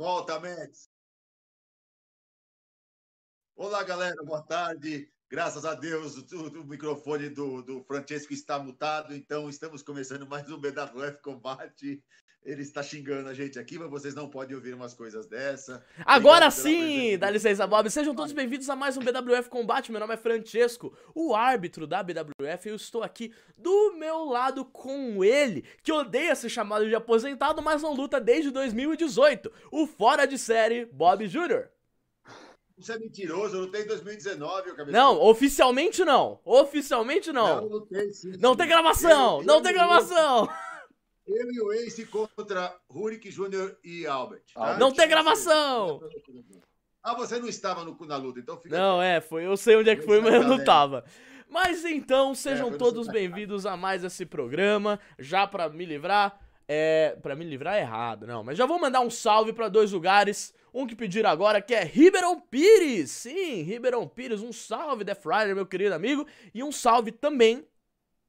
Volta, Max. Olá, galera, boa tarde. Graças a Deus, o, o microfone do, do Francesco está mutado, então estamos começando mais um BWF Combate. Ele está xingando a gente aqui, mas vocês não podem ouvir umas coisas dessa. Agora sim! Dá licença, Bob. Sejam todos bem-vindos a mais um BWF Combate. Meu nome é Francesco, o árbitro da BWF. Eu estou aqui do meu lado com ele, que odeia ser chamado de aposentado, mas não luta desde 2018. O fora de série, Bob Jr. Isso é mentiroso, eu lutei em 2019, eu Não, oficialmente não. Oficialmente não. Não, lutei, sim, sim. não tem gravação! Eu, não eu, tem gravação! Eu e o Ace contra Rurik Júnior e Albert. Tá? Não tem gravação! Ah, você não estava no, na luta, então fica. Não, é, foi. Eu sei onde é que foi, mas eu não tava. Mas então, sejam é, todos bem-vindos a mais esse programa. Já para me livrar. É. Pra me livrar é errado, não. Mas já vou mandar um salve para dois lugares. Um que pediram agora, que é Ribeirão Pires. Sim, Ribeirão Pires. Um salve, Death Rider, meu querido amigo. E um salve também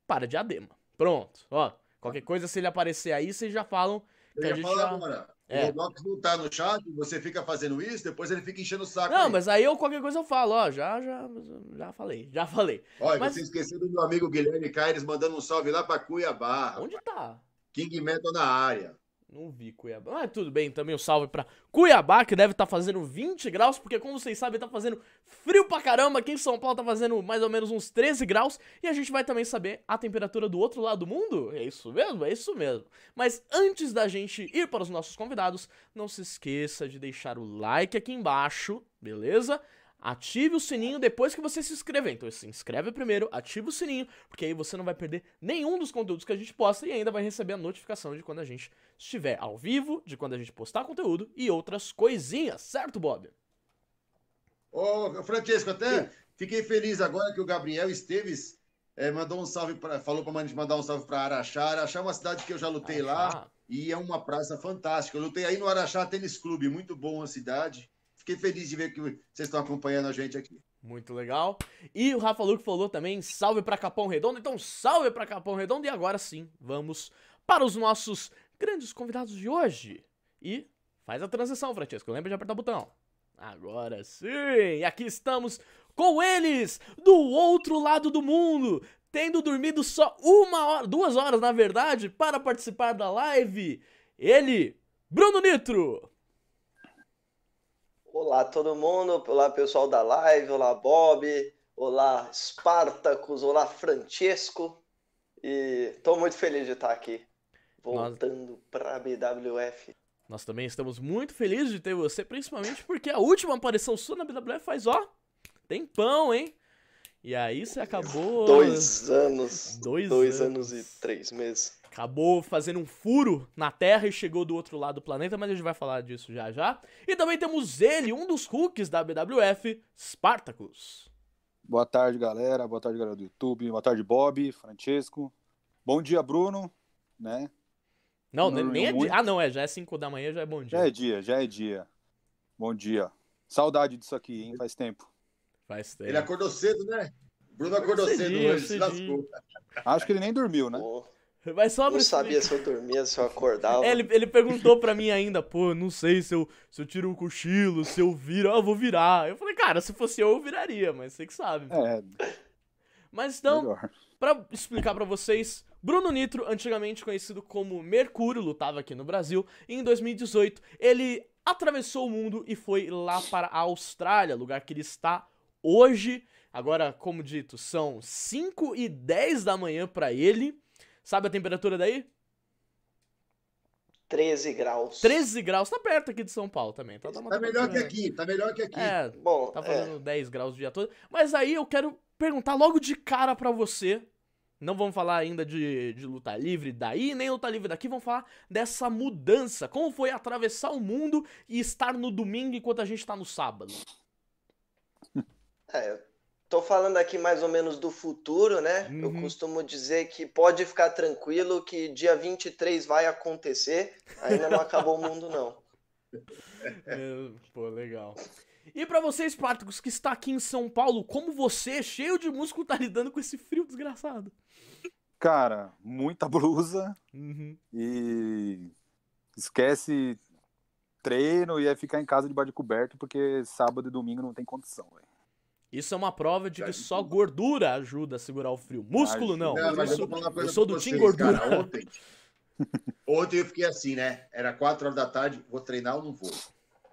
para Diadema. Pronto, ó. Qualquer coisa, se ele aparecer aí, vocês já falam que a gente já... agora. É. O Rodox não tá no chat, você fica fazendo isso, depois ele fica enchendo o saco. Não, aí. mas aí eu qualquer coisa eu falo, ó, já, já, já falei, já falei. Olha, mas... você esqueceu do meu amigo Guilherme Caires mandando um salve lá pra Cuiabá. Onde tá? King Metal na área. Não vi Cuiabá. Mas tudo bem, também um salve pra Cuiabá, que deve estar tá fazendo 20 graus, porque como vocês sabem, tá fazendo frio pra caramba. Aqui em São Paulo tá fazendo mais ou menos uns 13 graus. E a gente vai também saber a temperatura do outro lado do mundo. É isso mesmo? É isso mesmo. Mas antes da gente ir para os nossos convidados, não se esqueça de deixar o like aqui embaixo, beleza? Ative o sininho depois que você se inscrever. Então se inscreve primeiro, ative o sininho, porque aí você não vai perder nenhum dos conteúdos que a gente posta e ainda vai receber a notificação de quando a gente estiver ao vivo, de quando a gente postar conteúdo e outras coisinhas, certo, Bob? Ô, Francesco, até Sim. fiquei feliz agora que o Gabriel Esteves é, mandou um salve, pra, falou para mandar um salve para Araxá. Araxá é uma cidade que eu já lutei Araxá. lá e é uma praça fantástica. Eu lutei aí no Araxá Tênis Clube, muito bom a cidade. Fiquei feliz de ver que vocês estão acompanhando a gente aqui. Muito legal. E o Rafa Luque falou também, salve para Capão Redondo. Então, salve para Capão Redondo. E agora sim, vamos para os nossos grandes convidados de hoje. E faz a transição, Francesco. Lembra de apertar o botão. Agora sim, e aqui estamos com eles, do outro lado do mundo, tendo dormido só uma hora, duas horas na verdade, para participar da live. Ele, Bruno Nitro. Olá todo mundo, olá pessoal da live, olá Bob, olá Spartacus, olá Francesco. E estou muito feliz de estar aqui, voltando Nós... para a BWF. Nós também estamos muito felizes de ter você, principalmente porque a última aparição sua na BWF faz, ó, tem pão, hein? E aí você acabou... Dois anos. Dois, dois anos. anos e três meses acabou fazendo um furo na Terra e chegou do outro lado do planeta, mas a gente vai falar disso já já. E também temos ele, um dos hooks da BWF, Spartacus. Boa tarde, galera. Boa tarde, galera do YouTube. Boa tarde, Bob, Francesco. Bom dia, Bruno, né? Não, não nem é dia. Ah, não, é, já é 5 da manhã, já é bom dia. Já é dia, já é dia. Bom dia. Saudade disso aqui, hein? Faz tempo. Faz tempo. Ele acordou cedo, né? Bruno acordou cedo hoje, se lascou. Acho que ele nem dormiu, né? Oh. Mas só Não sabia se eu dormia, se eu acordava. É, ele, ele perguntou pra mim ainda, pô, não sei se eu, se eu tiro um cochilo, se eu viro, eu vou virar. Eu falei, cara, se fosse eu, eu viraria, mas você que sabe. É. Mas então, melhor. pra explicar pra vocês, Bruno Nitro, antigamente conhecido como Mercúrio, lutava aqui no Brasil, e em 2018 ele atravessou o mundo e foi lá para a Austrália, lugar que ele está hoje. Agora, como dito, são 5 e 10 da manhã para ele. Sabe a temperatura daí? 13 graus. 13 graus, tá perto aqui de São Paulo também. Tá, tá, tá melhor que aqui, tá melhor que aqui. É, Bom, tá fazendo é. 10 graus o dia todo. Mas aí eu quero perguntar logo de cara para você. Não vamos falar ainda de, de luta livre daí, nem luta livre daqui, vamos falar dessa mudança. Como foi atravessar o mundo e estar no domingo enquanto a gente tá no sábado? É, Tô falando aqui mais ou menos do futuro, né? Uhum. Eu costumo dizer que pode ficar tranquilo que dia 23 vai acontecer. Ainda não acabou o mundo, não. É, pô, legal. E para vocês, Spartacus, que está aqui em São Paulo, como você, cheio de músculo, tá lidando com esse frio desgraçado? Cara, muita blusa uhum. e esquece treino e ia ficar em casa de de coberto, porque sábado e domingo não tem condição, velho. Isso é uma prova de que só gordura ajuda a segurar o frio. Músculo não. não mas eu, eu sou do time gordura. Cara, ontem, ontem eu fiquei assim, né? Era 4 horas da tarde, vou treinar ou não vou?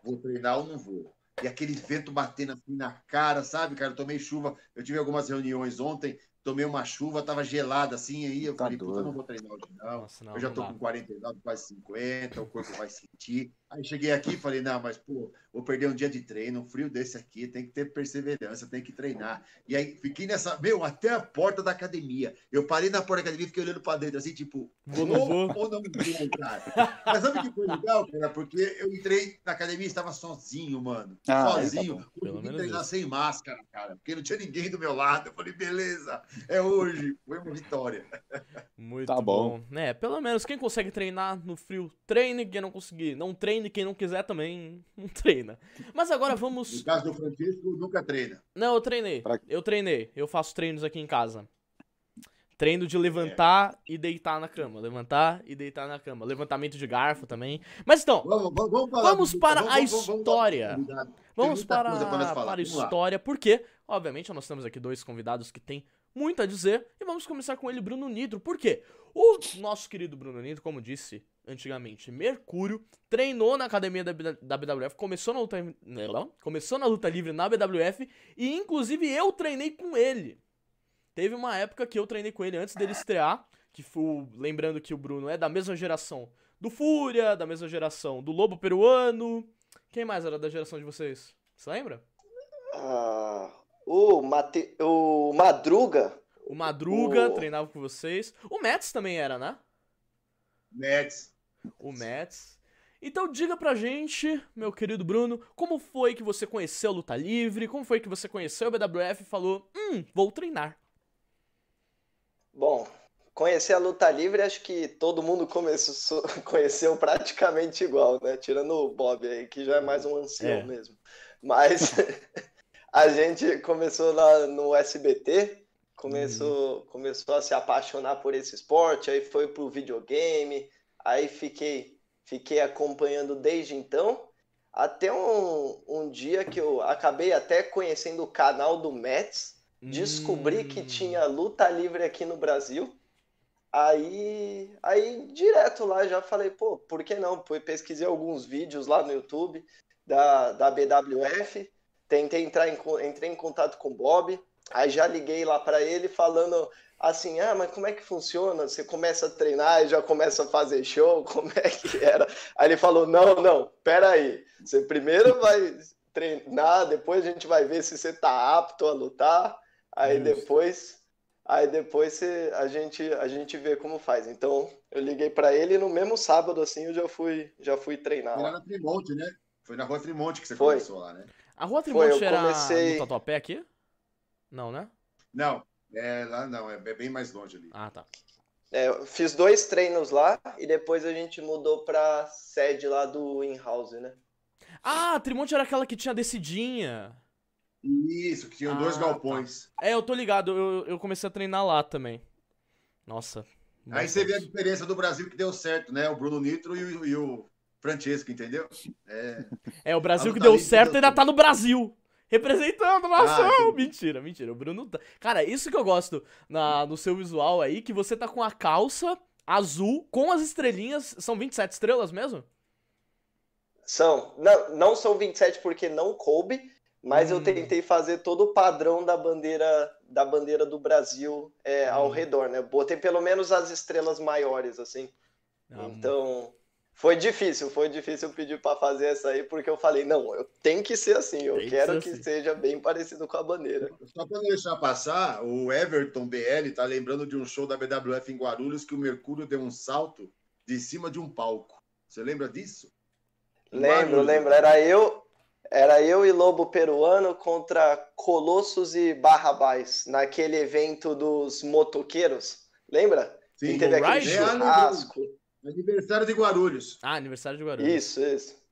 Vou treinar ou não vou? E aquele vento batendo assim na cara, sabe, cara? Eu tomei chuva. Eu tive algumas reuniões ontem tomei uma chuva, tava gelada assim, aí eu tá falei, puta, não vou treinar hoje não. Nossa, não eu já tô com 49, quase 50, o corpo vai sentir. Aí cheguei aqui e falei, não, mas pô, vou perder um dia de treino, um frio desse aqui, tem que ter perseverança, tem que treinar. E aí fiquei nessa, meu, até a porta da academia. Eu parei na porta da academia e fiquei olhando pra dentro, assim, tipo, vou, não vou ou não vou, cara. mas sabe que foi legal, cara? Porque eu entrei na academia e estava sozinho, mano. Ah, sozinho. Tá Pelo menos treinar isso. sem máscara, cara, porque não tinha ninguém do meu lado. Eu falei, beleza, é hoje, foi uma vitória. Muito tá bom. bom. É, pelo menos quem consegue treinar no frio, treine. Quem não conseguir, não treine. Quem não quiser também, não treina. Mas agora vamos. No caso do Francisco, nunca treina. Não, eu treinei. Pra... Eu treinei. Eu faço treinos aqui em casa. Treino de levantar é. e deitar na cama. Levantar e deitar na cama. Levantamento de garfo também. Mas então, vamos, vamos, vamos, vamos para vamos, a história. Vamos, para, para a história, porque, obviamente, nós temos aqui dois convidados que têm muito a dizer. E vamos começar com ele, Bruno Nitro. Por quê? O nosso querido Bruno Nitro, como disse antigamente, Mercúrio, treinou na academia da, da BWF, começou na luta, não, começou na luta livre na BWF e inclusive eu treinei com ele. Teve uma época que eu treinei com ele antes dele estrear, que foi, lembrando que o Bruno é da mesma geração do Fúria, da mesma geração do Lobo Peruano. Quem mais era da geração de vocês? Você lembra? Ah, o, Mate... o Madruga. O Madruga o... treinava com vocês. O Mets também era, né? Mets. O Mets. Então diga pra gente, meu querido Bruno, como foi que você conheceu a luta livre? Como foi que você conheceu o BWF e falou, hum, vou treinar? Bom, conhecer a luta livre, acho que todo mundo começou, conheceu praticamente igual, né? Tirando o Bob aí, que já é mais um ancião é. mesmo. Mas a gente começou lá no SBT, começou, uhum. começou a se apaixonar por esse esporte, aí foi pro videogame, aí fiquei, fiquei acompanhando desde então, até um, um dia que eu acabei até conhecendo o canal do Mets, descobri que hum. tinha luta livre aqui no Brasil, aí, aí direto lá já falei, pô, por que não? Pesquisei alguns vídeos lá no YouTube da, da BWF, tentei entrar em, entrei em contato com o Bob, aí já liguei lá para ele falando assim, ah, mas como é que funciona? Você começa a treinar e já começa a fazer show? Como é que era? Aí ele falou, não, não, pera aí, você primeiro vai treinar, depois a gente vai ver se você tá apto a lutar, aí depois... Aí depois você, a, gente, a gente vê como faz. Então, eu liguei para ele e no mesmo sábado, assim, eu já fui, já fui treinar. Foi lá na Trimonte, né? Foi na Rua Trimonte que você Foi. começou lá, né? A Rua Trimonte era comecei... no Tatuapé aqui? Não, né? Não, é lá não, é bem mais longe ali. Ah, tá. É, eu fiz dois treinos lá e depois a gente mudou pra sede lá do in-house, né? Ah, a Trimonte era aquela que tinha descidinha. Isso, que tinha ah, dois galpões. Tá. É, eu tô ligado, eu, eu comecei a treinar lá também. Nossa. Aí você vê a diferença do Brasil que deu certo, né? O Bruno Nitro e o, e o Francesco, entendeu? É, é o Brasil que deu certo ainda tá no Brasil. Representando a nação. Ah, mentira, mentira. O Bruno tá. Cara, isso que eu gosto na, no seu visual aí, que você tá com a calça azul com as estrelinhas. São 27 estrelas mesmo? São. Não, não são 27 porque não coube, mas hum. eu tentei fazer todo o padrão da bandeira da bandeira do Brasil é, hum. ao redor, né? Botei pelo menos as estrelas maiores, assim. Ah, então, foi difícil, foi difícil pedir para fazer essa aí, porque eu falei, não, eu tenho que ser assim, eu tem quero que, que assim. seja bem parecido com a bandeira. Só para deixar passar, o Everton BL tá lembrando de um show da BWF em Guarulhos que o Mercúrio deu um salto de cima de um palco. Você lembra disso? Lembro, lembro. Era eu, era eu e Lobo Peruano contra Colossos e Barrabás, naquele evento dos motoqueiros. Lembra? Sim, que teve aquele churrasco. Aniversário de Guarulhos. Ah, aniversário de Guarulhos. Isso, isso.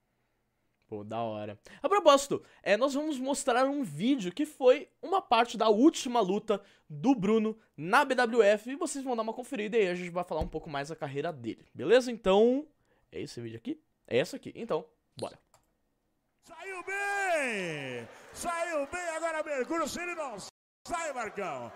Pô, da hora. A propósito, é, nós vamos mostrar um vídeo que foi uma parte da última luta do Bruno na BWF e vocês vão dar uma conferida e aí a gente vai falar um pouco mais da carreira dele, beleza? Então, é esse vídeo aqui? É essa aqui. Então, Bora. Saiu bem! Saiu bem agora Mercúrio, se ele não sai, Marcão.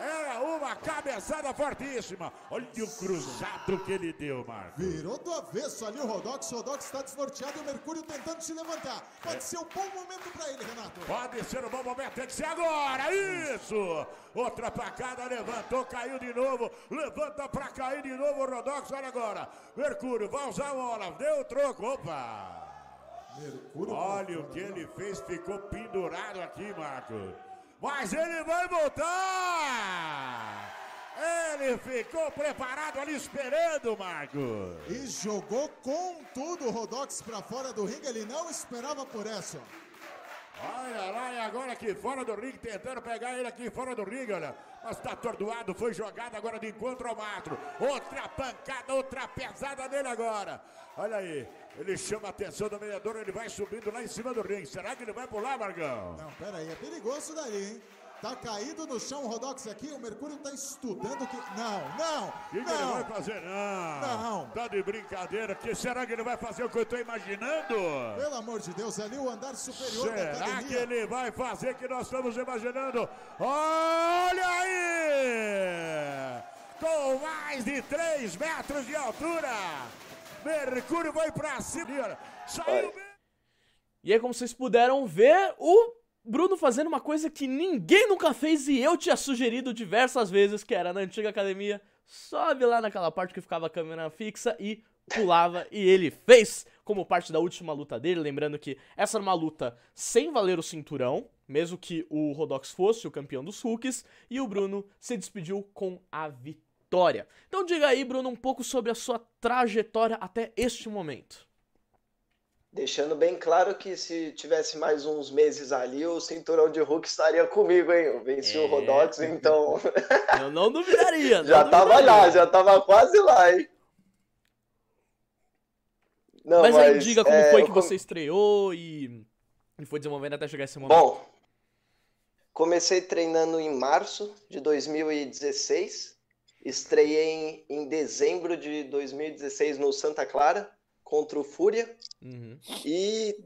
Era uma cabeçada fortíssima. Olha o cruzado que ele deu, Marcos. Virou do avesso ali o Rodox. O Rodox está desnorteado e o Mercúrio tentando se levantar. Pode é. ser um bom momento para ele, Renato. Pode ser um bom momento, tem que ser agora. Isso! Outra placada, levantou, caiu de novo. Levanta para cair de novo o Rodox. Olha agora. Mercúrio vai usar a bola. Deu o troco. Opa! Mercúrio Olha o que ele fez, ficou pendurado aqui, Marcos. Mas ele vai voltar! Ele ficou preparado ali esperando, Marco. E jogou com tudo o Rodox para fora do ringue. Ele não esperava por essa. Olha lá, e agora aqui fora do ringue, tentando pegar ele aqui fora do ringue, olha. Mas tá atordoado, foi jogado agora de encontro ao matro. Outra pancada, outra pesada nele agora. Olha aí, ele chama a atenção do mediador, ele vai subindo lá em cima do ringue. Será que ele vai pular, Margão? Não, pera aí, é perigoso daí, hein? Tá caído no chão o Rodox aqui, o Mercúrio tá estudando que. Não, não! O que, que, ele vai fazer? Não! Não! Tá de brincadeira, que será que ele vai fazer o que eu tô imaginando? Pelo amor de Deus, ali o andar superior será da academia. Será que ele vai fazer o que nós estamos imaginando? Olha aí! Com mais de 3 metros de altura! Mercúrio vai pra cima! Saiu! E aí, como vocês puderam ver, o Bruno fazendo uma coisa que ninguém nunca fez e eu tinha sugerido diversas vezes, que era na antiga academia, sobe lá naquela parte que ficava a câmera fixa e pulava, e ele fez como parte da última luta dele, lembrando que essa era uma luta sem valer o cinturão, mesmo que o Rodox fosse o campeão dos Hulks, e o Bruno se despediu com a vitória. Então diga aí, Bruno, um pouco sobre a sua trajetória até este momento. Deixando bem claro que se tivesse mais uns meses ali, o cinturão de Hulk estaria comigo, hein? Eu venci é... o Rodox, então. Eu não duvidaria, não Já duvidaria. tava lá, já tava quase lá, hein? Não, mas, mas aí diga como é, foi que você estreou e... e foi desenvolvendo até chegar esse momento. Bom, comecei treinando em março de 2016. Estreiei em, em dezembro de 2016 no Santa Clara contra o Fúria uhum. e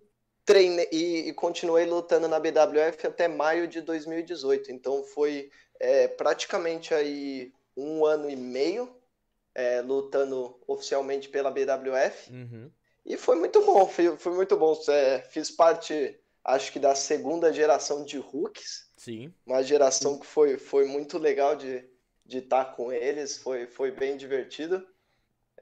treinei e, e, continuei lutando na BWF até maio de 2018. Então foi é, praticamente aí um ano e meio é, lutando oficialmente pela BWF uhum. e foi muito bom, foi, foi muito bom. É, fiz parte, acho que da segunda geração de Hooks. Sim. Uma geração que foi, foi muito legal de de estar com eles, foi, foi bem divertido.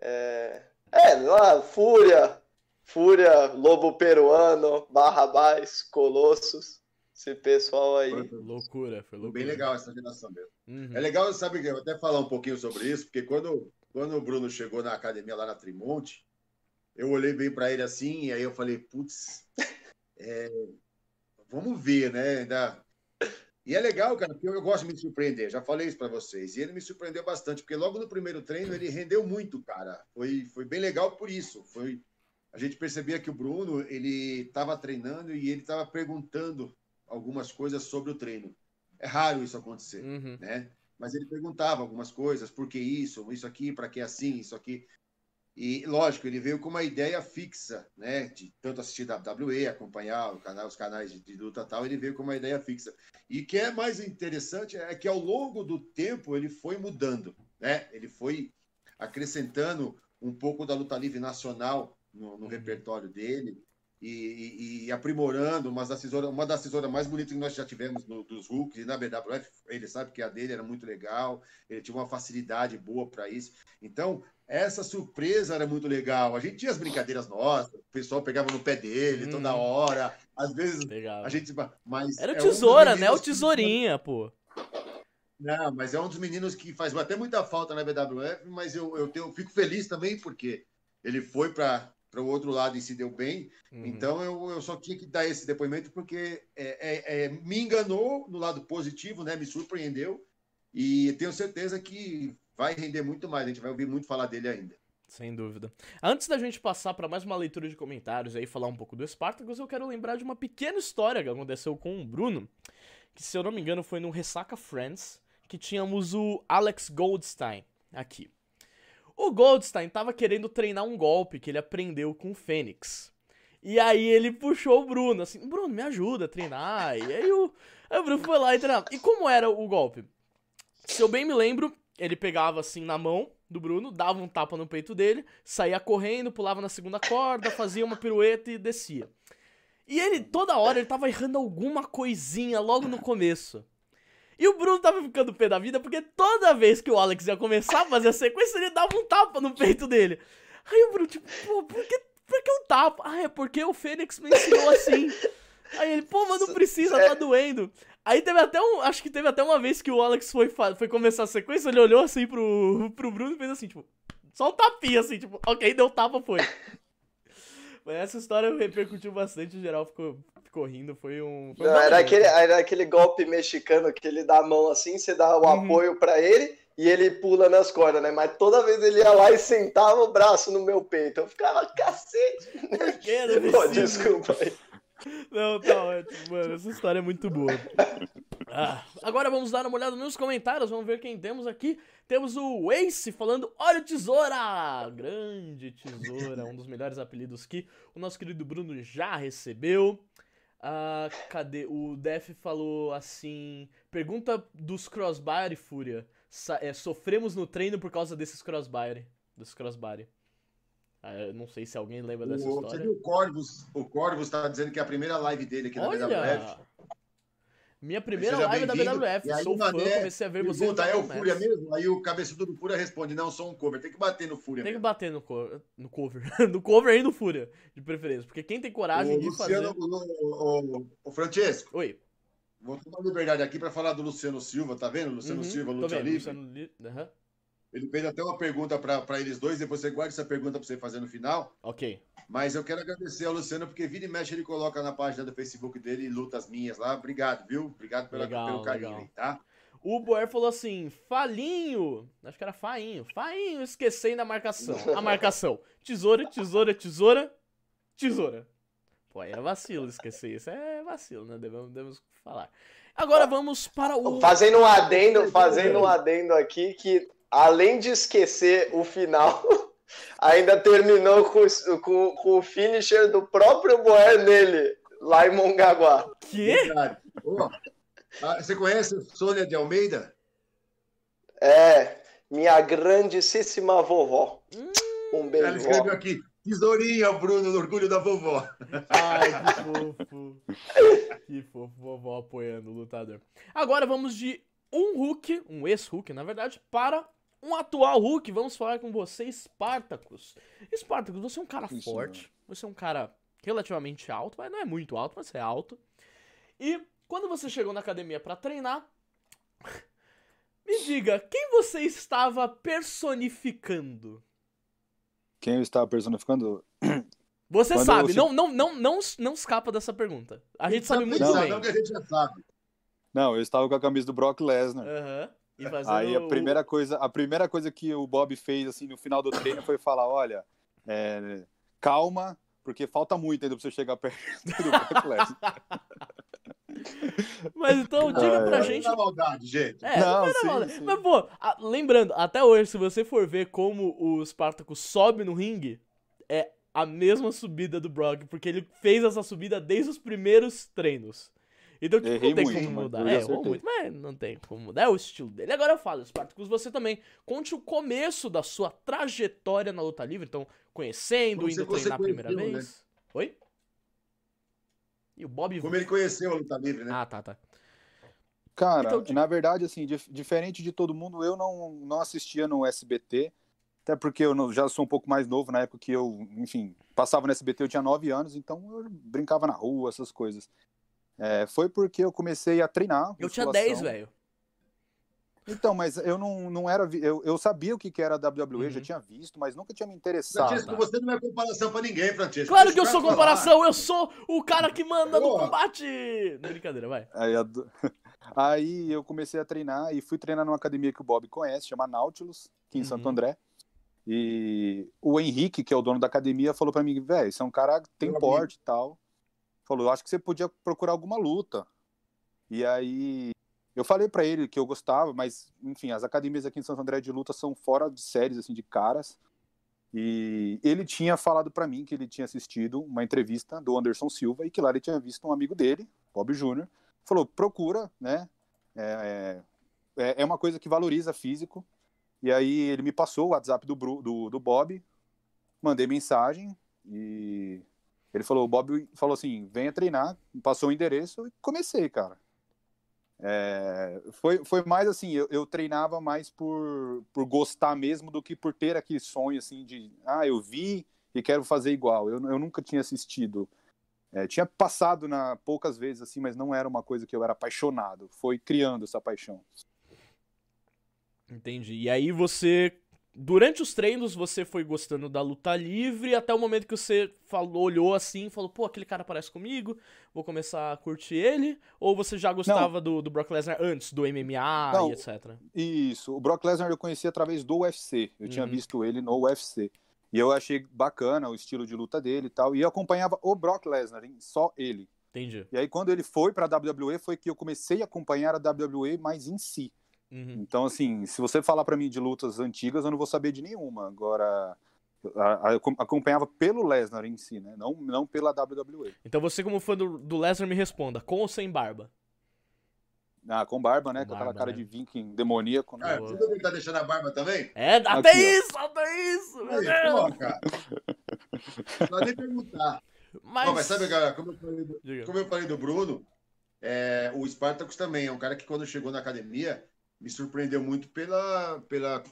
É, é, lá, Fúria, Fúria, Lobo Peruano, Barrabás, Colossos, esse pessoal aí. Foi, loucura, foi loucura. Bem legal essa geração mesmo. Uhum. É legal, sabe, eu até falar um pouquinho sobre isso, porque quando, quando o Bruno chegou na academia lá na Trimonte, eu olhei bem para ele assim, e aí eu falei, putz, é, vamos ver, né? Ainda e é legal, cara, porque eu, eu gosto de me surpreender. Já falei isso para vocês. E ele me surpreendeu bastante, porque logo no primeiro treino ele rendeu muito, cara. Foi, foi bem legal por isso. Foi a gente percebia que o Bruno ele estava treinando e ele estava perguntando algumas coisas sobre o treino. É raro isso acontecer, uhum. né? Mas ele perguntava algumas coisas, por que isso, isso aqui, para que assim, isso aqui. E, lógico, ele veio com uma ideia fixa, né? De tanto assistir WWE, acompanhar canal, os canais de, de luta tal, ele veio com uma ideia fixa. E o que é mais interessante é que ao longo do tempo ele foi mudando, né? Ele foi acrescentando um pouco da luta livre nacional no, no uhum. repertório dele e, e, e, aprimorando uma das tesouras, uma das tesouras mais bonitas que nós já tivemos no, dos Hulks e na BWF. Ele sabe que a dele era muito legal, ele tinha uma facilidade boa para isso. Então, essa surpresa era muito legal. A gente tinha as brincadeiras nossas, o pessoal pegava no pé dele hum. toda hora. Às vezes legal. a gente. Mas era o é tesoura, um né? O tesourinha, que... pô. Não, mas é um dos meninos que faz até muita falta na BWF, mas eu, eu, tenho, eu fico feliz também porque ele foi para o outro lado e se deu bem. Uhum. Então eu, eu só tinha que dar esse depoimento porque é, é, é, me enganou no lado positivo, né? Me surpreendeu. E tenho certeza que vai render muito mais, a gente vai ouvir muito falar dele ainda. Sem dúvida. Antes da gente passar para mais uma leitura de comentários e falar um pouco do Spartacus, eu quero lembrar de uma pequena história que aconteceu com o Bruno, que se eu não me engano foi no Ressaca Friends, que tínhamos o Alex Goldstein aqui. O Goldstein estava querendo treinar um golpe que ele aprendeu com o Fênix. E aí ele puxou o Bruno, assim, Bruno, me ajuda a treinar. E aí o, aí o Bruno foi lá e treinou. E como era o golpe? Se eu bem me lembro, ele pegava assim na mão do Bruno, dava um tapa no peito dele, saía correndo, pulava na segunda corda, fazia uma pirueta e descia. E ele, toda hora, ele tava errando alguma coisinha logo no começo. E o Bruno tava ficando pé da vida porque toda vez que o Alex ia começar a fazer a sequência, ele dava um tapa no peito dele. Aí o Bruno, tipo, pô, por que, por que um tapa? Ah, é porque o Fênix me ensinou assim. Aí ele, pô, mas não precisa, tá doendo. Aí teve até um. Acho que teve até uma vez que o Alex foi, foi começar a sequência, ele olhou assim pro, pro Bruno e fez assim, tipo, só um tapinha, assim, tipo, ok, deu tapa, foi. Mas essa história repercutiu bastante, o geral ficou, ficou rindo, foi um. Foi Não, era, aquele, era aquele golpe mexicano que ele dá a mão assim, você dá o uhum. apoio para ele e ele pula nas cordas, né? Mas toda vez ele ia lá e sentava o braço no meu peito. Eu ficava, cacete! Por que, né? Pô, desculpa aí. Não, tá ótimo, mano. Essa história é muito boa. Ah, agora vamos dar uma olhada nos comentários. Vamos ver quem temos aqui. Temos o Ace falando: Olha o tesoura! Grande tesoura, um dos melhores apelidos que o nosso querido Bruno já recebeu. Ah, cadê? O Def falou assim: Pergunta dos crossbar e fúria. É, sofremos no treino por causa desses crossbar. Dos crossbar. Ah, não sei se alguém lembra dessa o, história. O Corvus? O Corvus tá dizendo que é a primeira live dele aqui Olha, na WWF. Minha primeira live da WWF. Sou fã, comecei a ver você. Pergunta, é o Fúria mesmo? Aí o cabeçudo do Fúria responde: Não, sou um cover. Tem que bater no Fúria. Tem mesmo. que bater no, co no cover. no cover e no Fúria, de preferência. Porque quem tem coragem o de Luciano, fazer. O, o, o Francesco. Oi. Vou tomar liberdade aqui para falar do Luciano Silva, tá vendo? Luciano uhum, Silva, Luta Livre. Luciano... Uhum. Ele fez até uma pergunta para eles dois, depois você guarda essa pergunta para você fazer no final. Ok. Mas eu quero agradecer ao Luciano, porque vira e mexe ele coloca na página do Facebook dele lutas minhas lá. Obrigado, viu? Obrigado pela, legal, pelo carinho aí, tá? O Boer falou assim: Falinho. Acho que era Fainho. Fainho, esquecendo a marcação. A marcação. Tesoura, tesoura, tesoura, tesoura. Pô, aí é vacilo esquecer isso. É vacilo, né? Devemos, devemos falar. Agora vamos para o. Fazendo um adendo, fazendo um adendo aqui que além de esquecer o final, ainda terminou com, com, com, o finisher do próprio Boer nele, lá em Mongaguá. Que? Oh, você conhece Sônia de Almeida? É, minha grandíssima vovó. Hum, um beijo. Ela escreveu aqui, tesourinha, Bruno, no orgulho da vovó. Ai, que fofo. que fofo, vovó apoiando o lutador. Agora vamos de um Hulk, um ex-Hulk, na verdade, para um atual Hulk, vamos falar com você, Spartacus. Spartacus, você é um cara Isso, forte, você é um cara relativamente alto, mas não é muito alto, mas é alto. E quando você chegou na academia para treinar, me diga, quem você estava personificando? Quem eu estava personificando? Você Quando sabe, não, não, não, não, não escapa dessa pergunta. A gente sabe muito não, bem. Não, que a gente já sabe. Não, eu estava com a camisa do Brock Lesnar. Aham. Uhum. Aí a primeira coisa, a primeira coisa que o Bob fez assim no final do treino foi falar, olha, é, calma, porque falta muito ainda pra você chegar perto do Lesnar. Mas então diga ah, pra é. gente. Não é maldade, gente. É, não, não sim, maldade. Sim. Mas, pô, a, lembrando, até hoje, se você for ver como o Spartacus sobe no ringue, é a mesma subida do Brock, porque ele fez essa subida desde os primeiros treinos. Então, tipo, não tem muito, como mudar. É, errou muito, mas não tem como mudar. É o estilo dele. Agora eu falo, Spartacus, você também conte o começo da sua trajetória na luta livre. Então, conhecendo, indo treinar a primeira né? vez. Né? Oi? E o Bob. Como ele conheceu a luta livre, né? Ah, tá, tá. Cara, então, na verdade, assim, dif diferente de todo mundo, eu não, não assistia no SBT. Até porque eu já sou um pouco mais novo, na época que eu, enfim, passava no SBT, eu tinha 9 anos, então eu brincava na rua, essas coisas. É, foi porque eu comecei a treinar. Eu tinha 10, velho. Então, mas eu não, não era. Eu, eu sabia o que, que era a WWE, uhum. já tinha visto, mas nunca tinha me interessado. Francesco, você não é comparação pra ninguém, Francesco. Claro que eu sou comparação, eu sou o cara que manda no combate. Brincadeira, vai. Aí, aí, eu comecei a treinar e fui treinar numa academia que o Bob conhece, chama Nautilus, aqui em uhum. Santo André. E o Henrique, que é o dono da academia, falou para mim, velho, você é um cara que tem porte e tal falou, acho que você podia procurar alguma luta. E aí eu falei para ele que eu gostava, mas enfim, as academias aqui em Santo André de luta são fora de séries assim de caras. E ele tinha falado para mim que ele tinha assistido uma entrevista do Anderson Silva e que lá ele tinha visto um amigo dele, Bob Júnior, falou: procura, né? É, é, é, uma coisa que valoriza físico. E aí ele me passou o WhatsApp do, do, do Bob, mandei mensagem e ele falou: o Bob falou assim: venha treinar, passou o endereço e comecei, cara. É, foi, foi mais assim, eu, eu, treinava mais por, por gostar mesmo do que por ter aquele sonho assim de, ah, eu vi e quero fazer igual. Eu, eu nunca tinha assistido. É, tinha passado na poucas vezes assim, mas não era uma coisa que eu era apaixonado. Foi criando essa paixão. Entendi. E aí você durante os treinos você foi gostando da luta livre até o momento que você falou, olhou assim, falou, pô, aquele cara parece comigo, vou começar a curtir ele? Ou você já gostava do, do, Brock Lesnar antes do MMA Não, e etc? Isso, o Brock Lesnar eu conheci através do UFC. Eu uhum. tinha visto ele no UFC. E eu achei bacana o estilo de luta dele e tal. E eu acompanhava o Brock Lesnar, só ele. Entendi. E aí, quando ele foi pra WWE, foi que eu comecei a acompanhar a WWE mais em si. Uhum. Então, assim, se você falar para mim de lutas antigas, eu não vou saber de nenhuma. Agora, eu acompanhava pelo Lesnar em si, né? Não, não pela WWE. Então você, como fã do, do Lesnar, me responda: com ou sem barba? Ah, com barba, né? Com, aquela cara né? de viking demoníaco. Né? Ah, você tá deixando a barba também? É, até Aqui, isso, até isso! Meu Pô, cara. Não nem perguntar. Mas... Bom, mas sabe, galera, como eu falei do, como eu falei do Bruno, é, o Spartacus também é um cara que quando chegou na academia, me surpreendeu muito pela, pela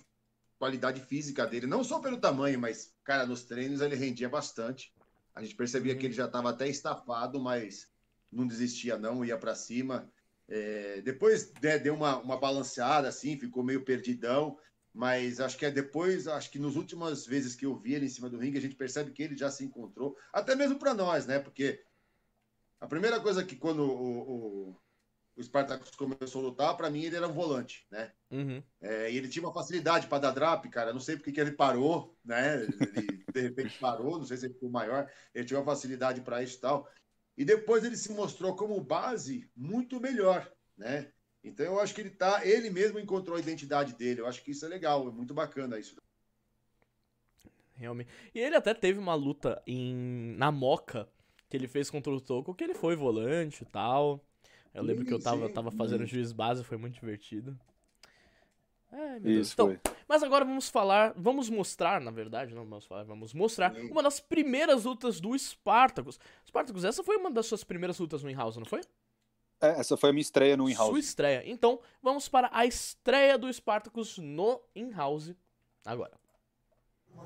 qualidade física dele, não só pelo tamanho, mas, cara, nos treinos ele rendia bastante. A gente percebia que ele já estava até estafado, mas não desistia não, ia para cima. É, depois né, deu uma, uma balanceada, assim, ficou meio perdidão, mas acho que é depois, acho que nas últimas vezes que eu vi ele em cima do ringue, a gente percebe que ele já se encontrou, até mesmo para nós, né? Porque a primeira coisa que quando o, o o Spartacus começou a lutar, para mim ele era um volante, né? Uhum. É, e ele tinha uma facilidade para dar drop, cara. Não sei porque que ele parou, né? Ele de repente parou, não sei se ele ficou maior. Ele tinha uma facilidade para isso e tal. E depois ele se mostrou como base muito melhor, né? Então eu acho que ele tá, ele mesmo encontrou a identidade dele. Eu acho que isso é legal, é muito bacana isso. Realmente. E ele até teve uma luta em na Moca que ele fez contra o Toco, que ele foi volante e tal. Eu lembro que eu tava, tava fazendo juiz base, foi muito divertido. É, meu Deus. Então, mas agora vamos falar, vamos mostrar, na verdade, não vamos falar, vamos mostrar uma das primeiras lutas do Spartacus. Spartacus, essa foi uma das suas primeiras lutas no in-house, não foi? É, essa foi a minha estreia no in-house. Sua estreia. Então, vamos para a estreia do Spartacus no in-house agora. Pô,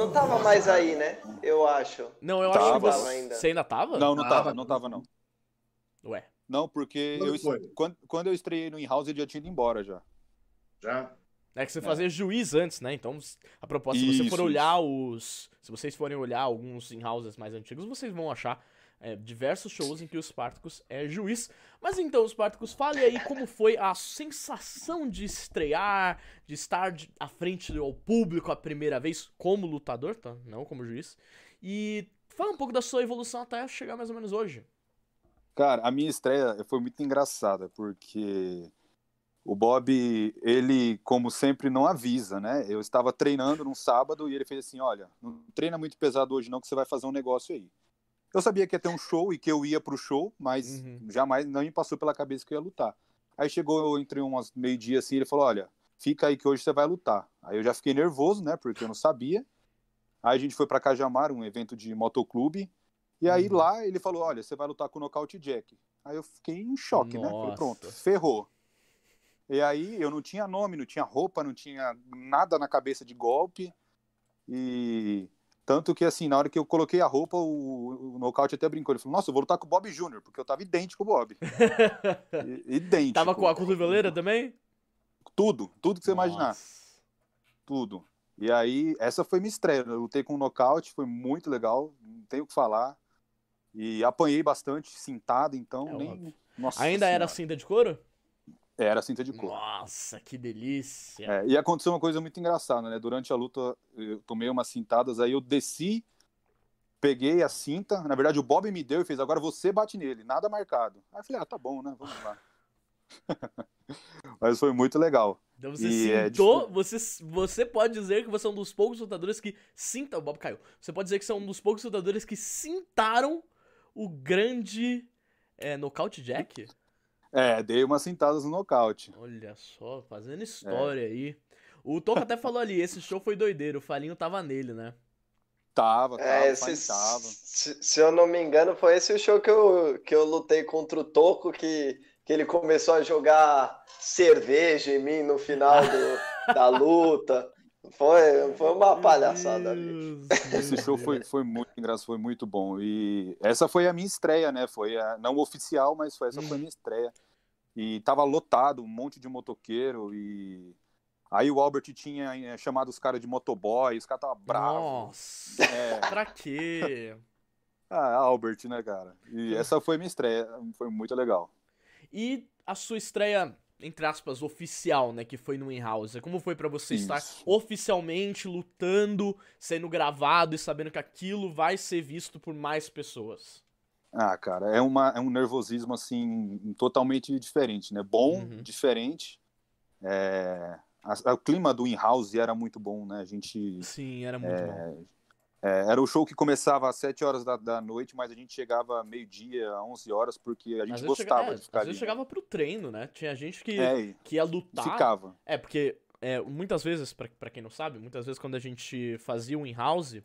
não tava mais aí, né? Eu acho. Não, eu tava. acho que você ainda. Você ainda tava? Não, não tava, não tava, não. Ué. Não, porque eu, quando, quando eu estreiei no in-house, ele já tinha ido embora já. Já? É que você é. fazia juiz antes, né? Então, a proposta, se você for olhar os. Se vocês forem olhar alguns in-houses mais antigos, vocês vão achar é, diversos shows em que o Spartacus é juiz. Mas então, Spartacus, fale aí como foi a sensação de estrear, de estar à frente do público a primeira vez como lutador, tá? Não como juiz. E fala um pouco da sua evolução até chegar mais ou menos hoje. Cara, a minha estreia foi muito engraçada, porque o Bob, ele, como sempre, não avisa, né? Eu estava treinando num sábado e ele fez assim: olha, não treina muito pesado hoje, não, que você vai fazer um negócio aí. Eu sabia que ia ter um show e que eu ia pro show, mas uhum. jamais não me passou pela cabeça que eu ia lutar. Aí chegou entre umas meio-dia assim, ele falou: Olha, fica aí que hoje você vai lutar. Aí eu já fiquei nervoso, né? Porque eu não sabia. Aí a gente foi para Cajamar, um evento de motoclube. E aí uhum. lá ele falou: Olha, você vai lutar com o Nocaute Jack. Aí eu fiquei em choque, Nossa. né? Falei, pronto, ferrou. E aí eu não tinha nome, não tinha roupa, não tinha nada na cabeça de golpe. E tanto que, assim, na hora que eu coloquei a roupa, o, o nocaute até brincou. Ele falou, nossa, eu vou lutar com o Bob Jr., porque eu tava idêntico com o Bob. idêntico. Tava com a cotoveleira também? Tudo, tudo que você nossa. imaginar. Tudo. E aí, essa foi minha estreia. Eu lutei com um nocaute, foi muito legal, não tenho o que falar. E apanhei bastante, cintado, então É nem. Nossa Ainda era Senhora. cinta de couro? Era cinta de couro. Nossa, que delícia. É, e aconteceu uma coisa muito engraçada, né? Durante a luta, eu tomei umas cintadas, aí eu desci, peguei a cinta. Na verdade, o Bob me deu e fez: agora você bate nele, nada marcado. Aí eu falei: ah, tá bom, né? Vamos lá. Mas foi muito legal. Então você E é cintou, você, você pode dizer que você é um dos poucos lutadores que cinta, o Bob caiu. Você pode dizer que você é um dos poucos lutadores que cintaram o grande é, nocaute Jack? É, dei umas cintadas no nocaute. Olha só, fazendo história aí. O Toca até falou ali, esse show foi doideiro, o Falinho tava nele, né? Tava, tava, É, esse, tava. se, se eu não me engano, foi esse o show que eu, que eu lutei contra o Toco, que, que ele começou a jogar cerveja em mim no final do- da luta. Foi, foi uma palhaçada Esse show foi, foi muito engraçado, foi muito bom. E essa foi a minha estreia, né? Foi a, não oficial, mas foi, essa foi a minha estreia. E tava lotado, um monte de motoqueiro. E aí o Albert tinha eh, chamado os caras de motoboy, os caras tava bravos. Nossa, É, pra quê? ah, Albert, né, cara? E essa foi a minha estreia, foi muito legal. E a sua estreia, entre aspas, oficial, né? Que foi no In-House. Como foi pra você estar Isso. oficialmente lutando, sendo gravado e sabendo que aquilo vai ser visto por mais pessoas? Ah, cara, é, uma, é um nervosismo, assim, totalmente diferente, né? Bom, Uhum. diferente. É, a- o clima do in-house era muito bom, né? A gente... Sim, era muito bom. É, era o show que começava às 7 horas da, da noite, mas a gente chegava meio-dia, 11 horas, porque a gente Às gostava chega- é, de ficar às ali. né? chegava pro treino, né? Tinha gente que, É, que ia lutar. ficava. É, porque é, muitas vezes, pra, pra quem não sabe, muitas vezes quando a gente fazia o in-house,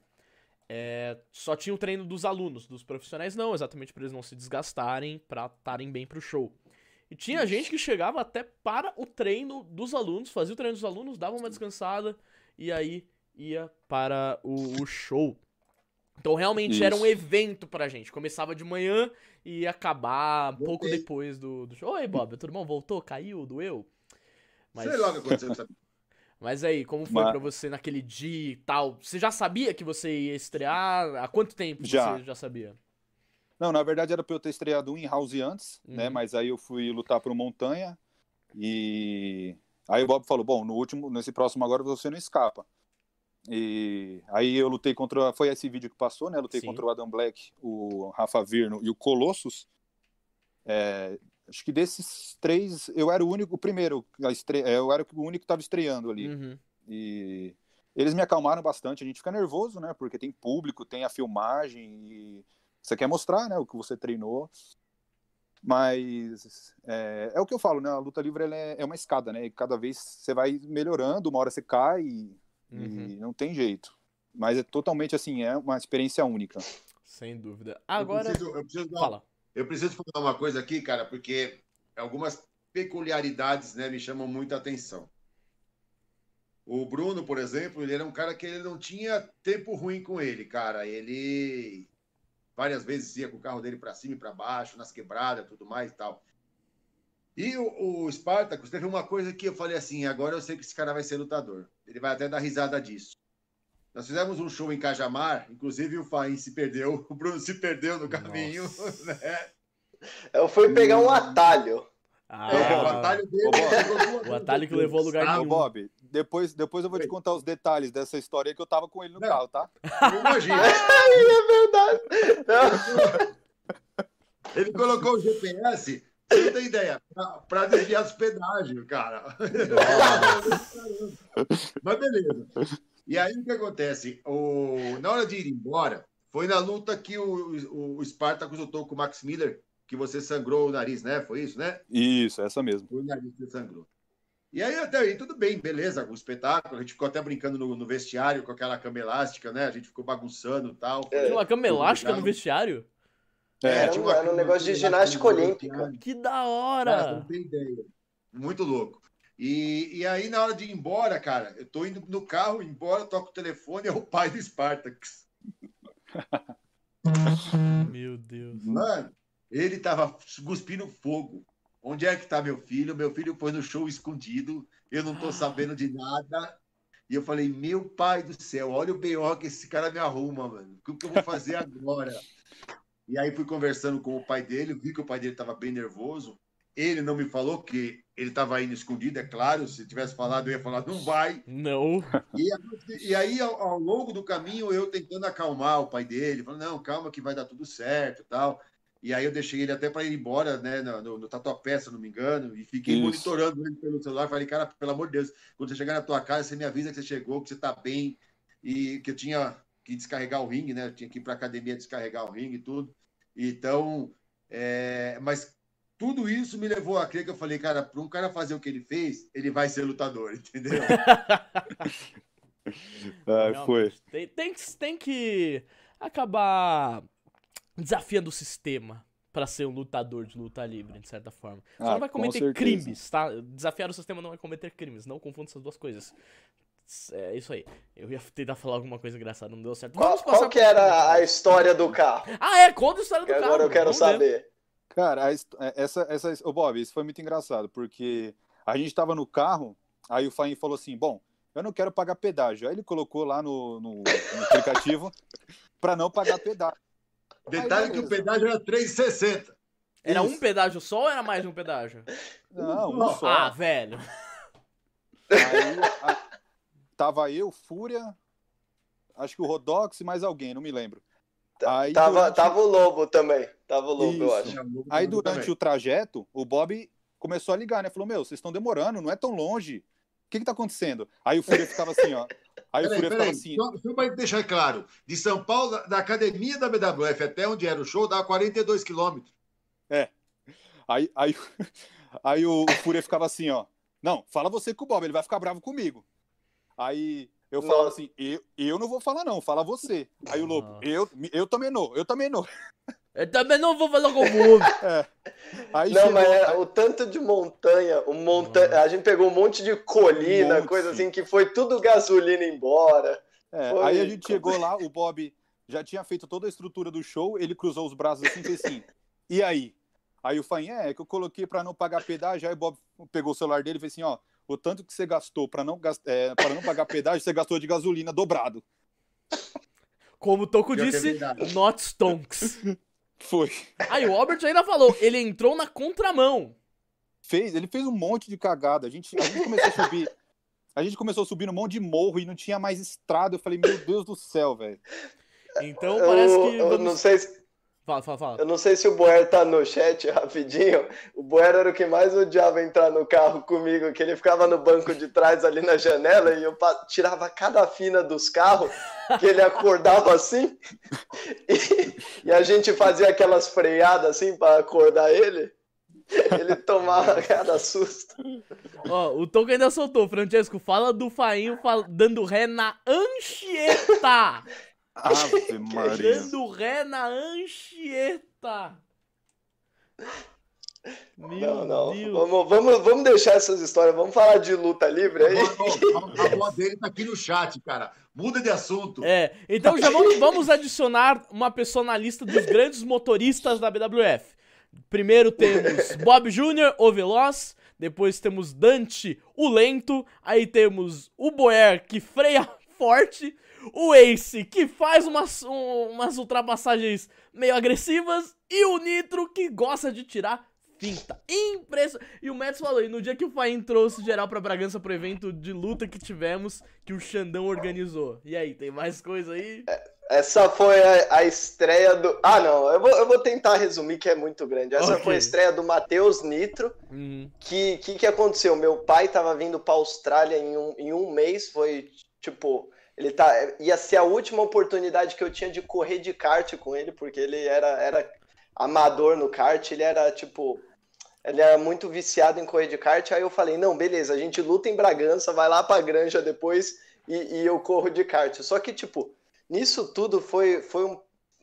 é, só tinha o treino dos alunos, dos profissionais não, exatamente pra eles não se desgastarem, pra estarem bem pro show. E tinha gente que chegava até para o treino dos alunos, fazia o treino dos alunos, dava uma descansada e aí ia para o, o show. Então realmente era um Isso. evento pra gente. Começava de manhã e ia acabar pouco depois do, do show. Oi, Bob, tudo bom? Voltou? Caiu? Doeu? Mas... Sei lá o que aconteceu. Mas aí, como foi Mas- pra você naquele dia e tal? Você já sabia que você ia estrear? Há quanto tempo Já. você já sabia? Não, na verdade era pra eu ter estreado um in-house antes, né? Uhum. Mas aí eu fui lutar pro Montanha e aí o Bob falou, bom, no último, nesse próximo agora você não escapa. E aí eu lutei contra, foi esse vídeo que passou, né? Eu lutei Sim. contra o Adam Black, o Rafa Virno e o Colossus. É, acho que desses três, eu era o único, o primeiro, estre... é, eu era o único que estava estreando ali. Uhum. E eles me acalmaram bastante. A gente fica nervoso, né? Porque tem público, tem a filmagem e você quer mostrar, né? O que você treinou. Mas é, é o que eu falo, né? A luta livre é, é uma escada, né? E cada vez você vai melhorando, uma hora você cai e, Uhum. e não tem jeito. Mas é totalmente assim, é uma experiência única. Sem dúvida. Agora, Eu preciso, eu preciso dar- fala. Eu preciso falar uma coisa aqui, cara, porque algumas peculiaridades né, me chamam muita atenção. O Bruno, por exemplo, ele era um cara que ele não tinha tempo ruim com ele, cara. Ele várias vezes ia com o carro dele para cima e para baixo, nas quebradas, tudo mais e tal. E o, o Spartacus teve uma coisa que eu falei assim: agora eu sei que esse cara vai ser lutador. Ele vai até dar risada disso. Nós fizemos um show em Cajamar, inclusive o Faim se perdeu, o Bruno se perdeu no caminho, Nossa. né? Eu fui pegar um atalho. Ah, É, o atalho dele Bob. o atalho que levou a lugar Ah, nenhum. Bob, depois, depois eu vou te contar os detalhes dessa história que eu tava com ele no Não. carro, tá? Não Imagina. É verdade. Não. Ele colocou o GPS, você não tem ideia, para desviar dos pedágios, cara. Mas beleza. E aí o que acontece? O... Na hora de ir embora, foi na luta que o, o, o Spartacus lutou com o Max Miller, que você sangrou o nariz, né? Foi isso, né? Isso, essa mesmo. Foi o nariz que sangrou. E aí até aí tudo bem, beleza, o espetáculo, a gente ficou até brincando no, no vestiário com aquela cama elástica, né? A gente ficou bagunçando e tal. É. Tinha uma cama elástica no Obrigado. Vestiário? Era um- uma era um negócio de ginástica olímpica. vestiário. Que da Cara, hora! não tem ideia. Muito louco. E, e aí, na hora de ir embora, cara, eu tô indo no carro, embora, toco o telefone, é o pai do Spartacus. Meu Deus. Mano, ele tava cuspindo fogo. Onde é que tá meu filho? Meu filho foi no show escondido, eu não tô sabendo de nada. E eu falei, meu pai do céu, olha o B.O. que esse cara me arruma, mano. O que eu vou fazer agora? E aí fui conversando com o pai dele, vi que o pai dele estava bem nervoso. Ele não me falou que ele estava indo escondido, é claro. Se tivesse falado, eu ia falar, não vai. Não. E, e aí, ao, ao, longo do caminho, eu tentando acalmar o pai dele, falando, não, calma que vai dar tudo certo tal. E aí eu deixei ele até para ir embora, né, no, no, no Tatuapé, se não me engano, e fiquei Isso. monitorando ele pelo celular. Falei, cara, pelo amor de Deus, quando você chegar na tua casa, você me avisa que você chegou, que você está bem, e que eu tinha que descarregar o ringue, né? Eu tinha que ir para academia descarregar o ringue e tudo. Então, é... mas tudo isso me levou a crer que eu falei, cara, para um cara fazer o que ele fez, ele vai ser lutador, entendeu? ah, foi. Tem, tem, tem que acabar desafiando o sistema para ser um lutador de luta livre, de certa forma. Você ah, não vai cometer crimes, tá? Desafiar o sistema não vai cometer crimes, não confunda essas duas coisas. É isso aí. Eu ia tentar falar alguma coisa engraçada, não deu certo. Qual, qual que era a história do carro? Ah, é? Conta a história do que carro. Agora eu quero saber. Ver. Cara, é, essa, essa, o Bob, isso foi muito engraçado, porque a gente tava no carro, aí o Faim falou assim, bom, eu não quero pagar pedágio. Aí ele colocou lá no, no, no aplicativo para não pagar pedágio. Detalhe Aí, que o pedágio era 3,60. Era Isso. um pedágio só ou era mais um pedágio? Não, um só. Ah, velho. Aí a, tava eu, Fúria, acho que o Rodox e mais alguém, não me lembro. Aí, tava, durante... tava o Lobo também. Tava o Lobo, Isso. eu acho. Aí durante o trajeto, o Bob começou a ligar, né? Falou, meu, vocês estão demorando, não é tão longe. O que que tá acontecendo? Aí o Fúria ficava assim, ó. Aí peraí, o Fúria ficava assim. Só, só para deixar claro, de São Paulo, da academia da BWF até onde era o show, dava 42 quilômetros. É. Aí, aí, aí o, o Fúria ficava assim, ó. Não, fala você com o Bob, ele vai ficar bravo comigo. Aí eu falo assim, eu, eu não vou falar não, fala você. Aí o Lobo, eu, eu também não, eu também não. Eu também não vou falar com o Bob. É. Aí não, chegou... mas é, o tanto de montanha, o monta... a gente pegou um monte de colina, um monte. coisa assim, que foi tudo gasolina embora. É, foi... Aí a gente chegou lá, o Bob já tinha feito toda a estrutura do show, ele cruzou os braços assim e fez assim, e aí? Aí o Fain, é, é que eu coloquei para não pagar pedágio, aí o Bob pegou o celular dele e fez assim, ó, o tanto que você gastou para não, é, não pagar pedágio, você gastou de gasolina dobrado. Como o Toco disse, not stonks. Foi. Aí o Albert ainda falou, ele entrou na contramão. Fez, ele fez um monte de cagada. A gente, a gente começou a subir. A gente começou a subir um monte de morro e não tinha mais estrada. Eu falei, meu Deus do céu, velho. Então parece que. Eu, vamos... não sei se Fala, fala, fala. Eu não sei se o Boer tá no chat rapidinho. O Boer era o que mais odiava entrar no carro comigo, que ele ficava no banco de trás ali na janela e eu tirava cada fina dos carros, que ele acordava assim, e, e a gente fazia aquelas freadas assim para acordar ele. Ele tomava cada susto. Ó, o Toco ainda soltou, Francesco, fala do Fainho dando ré na Anchieta. Ave Maria. Dando ré na Anchieta. Meu não, não. Deus. Vamos, vamos, vamos deixar essas histórias. Vamos falar de luta livre aí. A, voz dele tá aqui no chat, cara. Muda de assunto. É, então já vamos, vamos adicionar uma pessoa na lista dos grandes motoristas da BWF. Primeiro temos Bob Jr., o Veloz. Depois temos Dante, o Lento. Aí temos o Boer, que freia forte o Ace, que faz umas, um, umas ultrapassagens meio agressivas, e o Nitro, que gosta de tirar finta. Impressionante. E o Mets falou, e no dia que o Fain trouxe geral pra Bragança pro evento de luta que tivemos, que o Xandão organizou. E aí, tem mais coisa aí? É, essa foi a, a, estreia do. Ah, não, eu vou, eu vou tentar resumir que é muito grande. Essa okay. foi a estreia do Matheus Nitro. Uhum. Que, que que aconteceu? Meu pai tava vindo pra Austrália em um, em um mês, foi tipo ele tá, ia ser a última oportunidade que eu tinha de correr de kart com ele, porque ele era, era amador no kart, ele era tipo. Ele era muito viciado em correr de kart. Aí eu falei: não, beleza, a gente luta em Bragança, vai lá pra granja depois e, e eu corro de kart. Só que, tipo, nisso tudo foi, foi um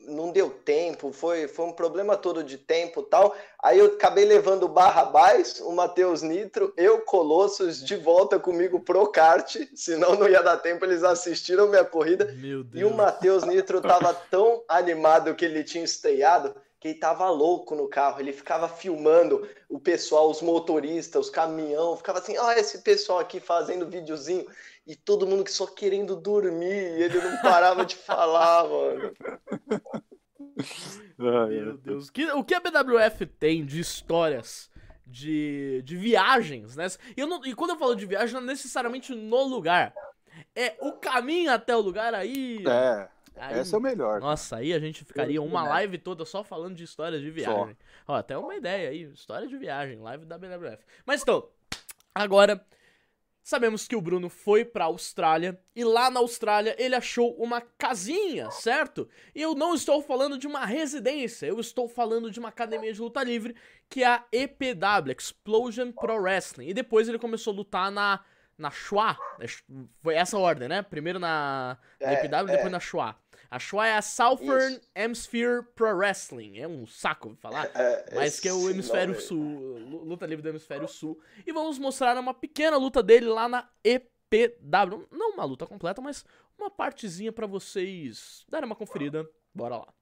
não deu tempo, foi, foi um problema todo de tempo tal. Aí eu acabei levando o Barrabás, o Matheus Nitro, eu, Colossus, de volta comigo pro kart, senão não ia dar tempo, eles assistiram minha corrida. E o Matheus Nitro tava tão animado que ele tinha estreado, que ele tava louco no carro, ele ficava filmando o pessoal, os motoristas, os caminhão, ficava assim, ó, oh, esse pessoal aqui fazendo videozinho, e todo mundo que só querendo dormir, e ele não parava de falar, mano. Meu Deus, o que a BWF tem de histórias de, de viagens, né? E, eu não, e quando eu falo de viagem, não é necessariamente no lugar. É o caminho até o lugar aí. É. Aí, esse é o melhor. Nossa, aí a gente ficaria uma live toda só falando de histórias de viagem. Ó, até uma ideia aí, história de viagem, live da BWF. Mas então, agora Sabemos que o Bruno foi pra Austrália e lá na Austrália ele achou uma casinha, certo? E eu não estou falando de uma residência, eu estou falando de uma academia de luta livre que é a EPW, Explosion Pro Wrestling. E depois ele começou a lutar na na. É, foi essa ordem, né? Primeiro na, na é, EPW, é. depois na Shua. A é a Southern Isso. Hemisphere Pro Wrestling. É um saco falar. É, é mas que é o hemisfério sul. Luta livre do hemisfério sul. E vamos mostrar uma pequena luta dele lá na EPW. Não uma luta completa, mas uma partezinha para vocês darem uma conferida. Bora lá.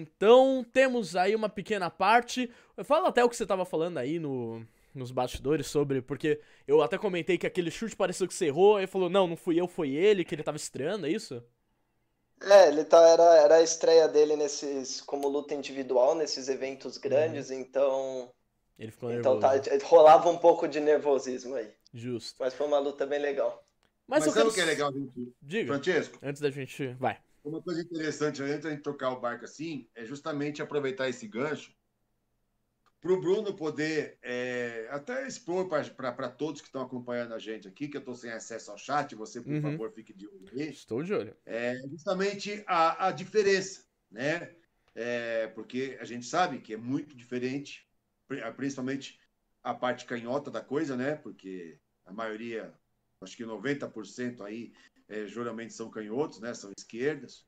Então, temos aí uma pequena parte. Fala até o que você tava falando aí no, nos bastidores sobre. Porque eu até comentei que aquele chute pareceu que você errou. Aí falou: Não, não fui eu, foi ele, que ele tava estreando, é isso? É, ele tá, era, era a estreia dele nesses como luta individual, nesses eventos grandes, uhum. então. Ele ficou nervoso. Então tá, rolava um pouco de nervosismo aí. Justo. Mas foi uma luta bem legal. Mas, Mas sabe quero... o que é legal, gente? Diga. Francesco? Antes da gente. Vai. Uma coisa interessante, antes da gente tocar o barco assim, é justamente aproveitar esse gancho para o Bruno poder é, até expor para todos que estão acompanhando a gente aqui, que eu estou sem acesso ao chat, você, por uhum. favor, fique de olho aí. Estou de olho. É justamente a, a diferença, né? É, porque a gente sabe que é muito diferente, principalmente a parte canhota da coisa, né? Porque a maioria, acho que 90% aí é, geralmente são canhotos, né? São esquerdas.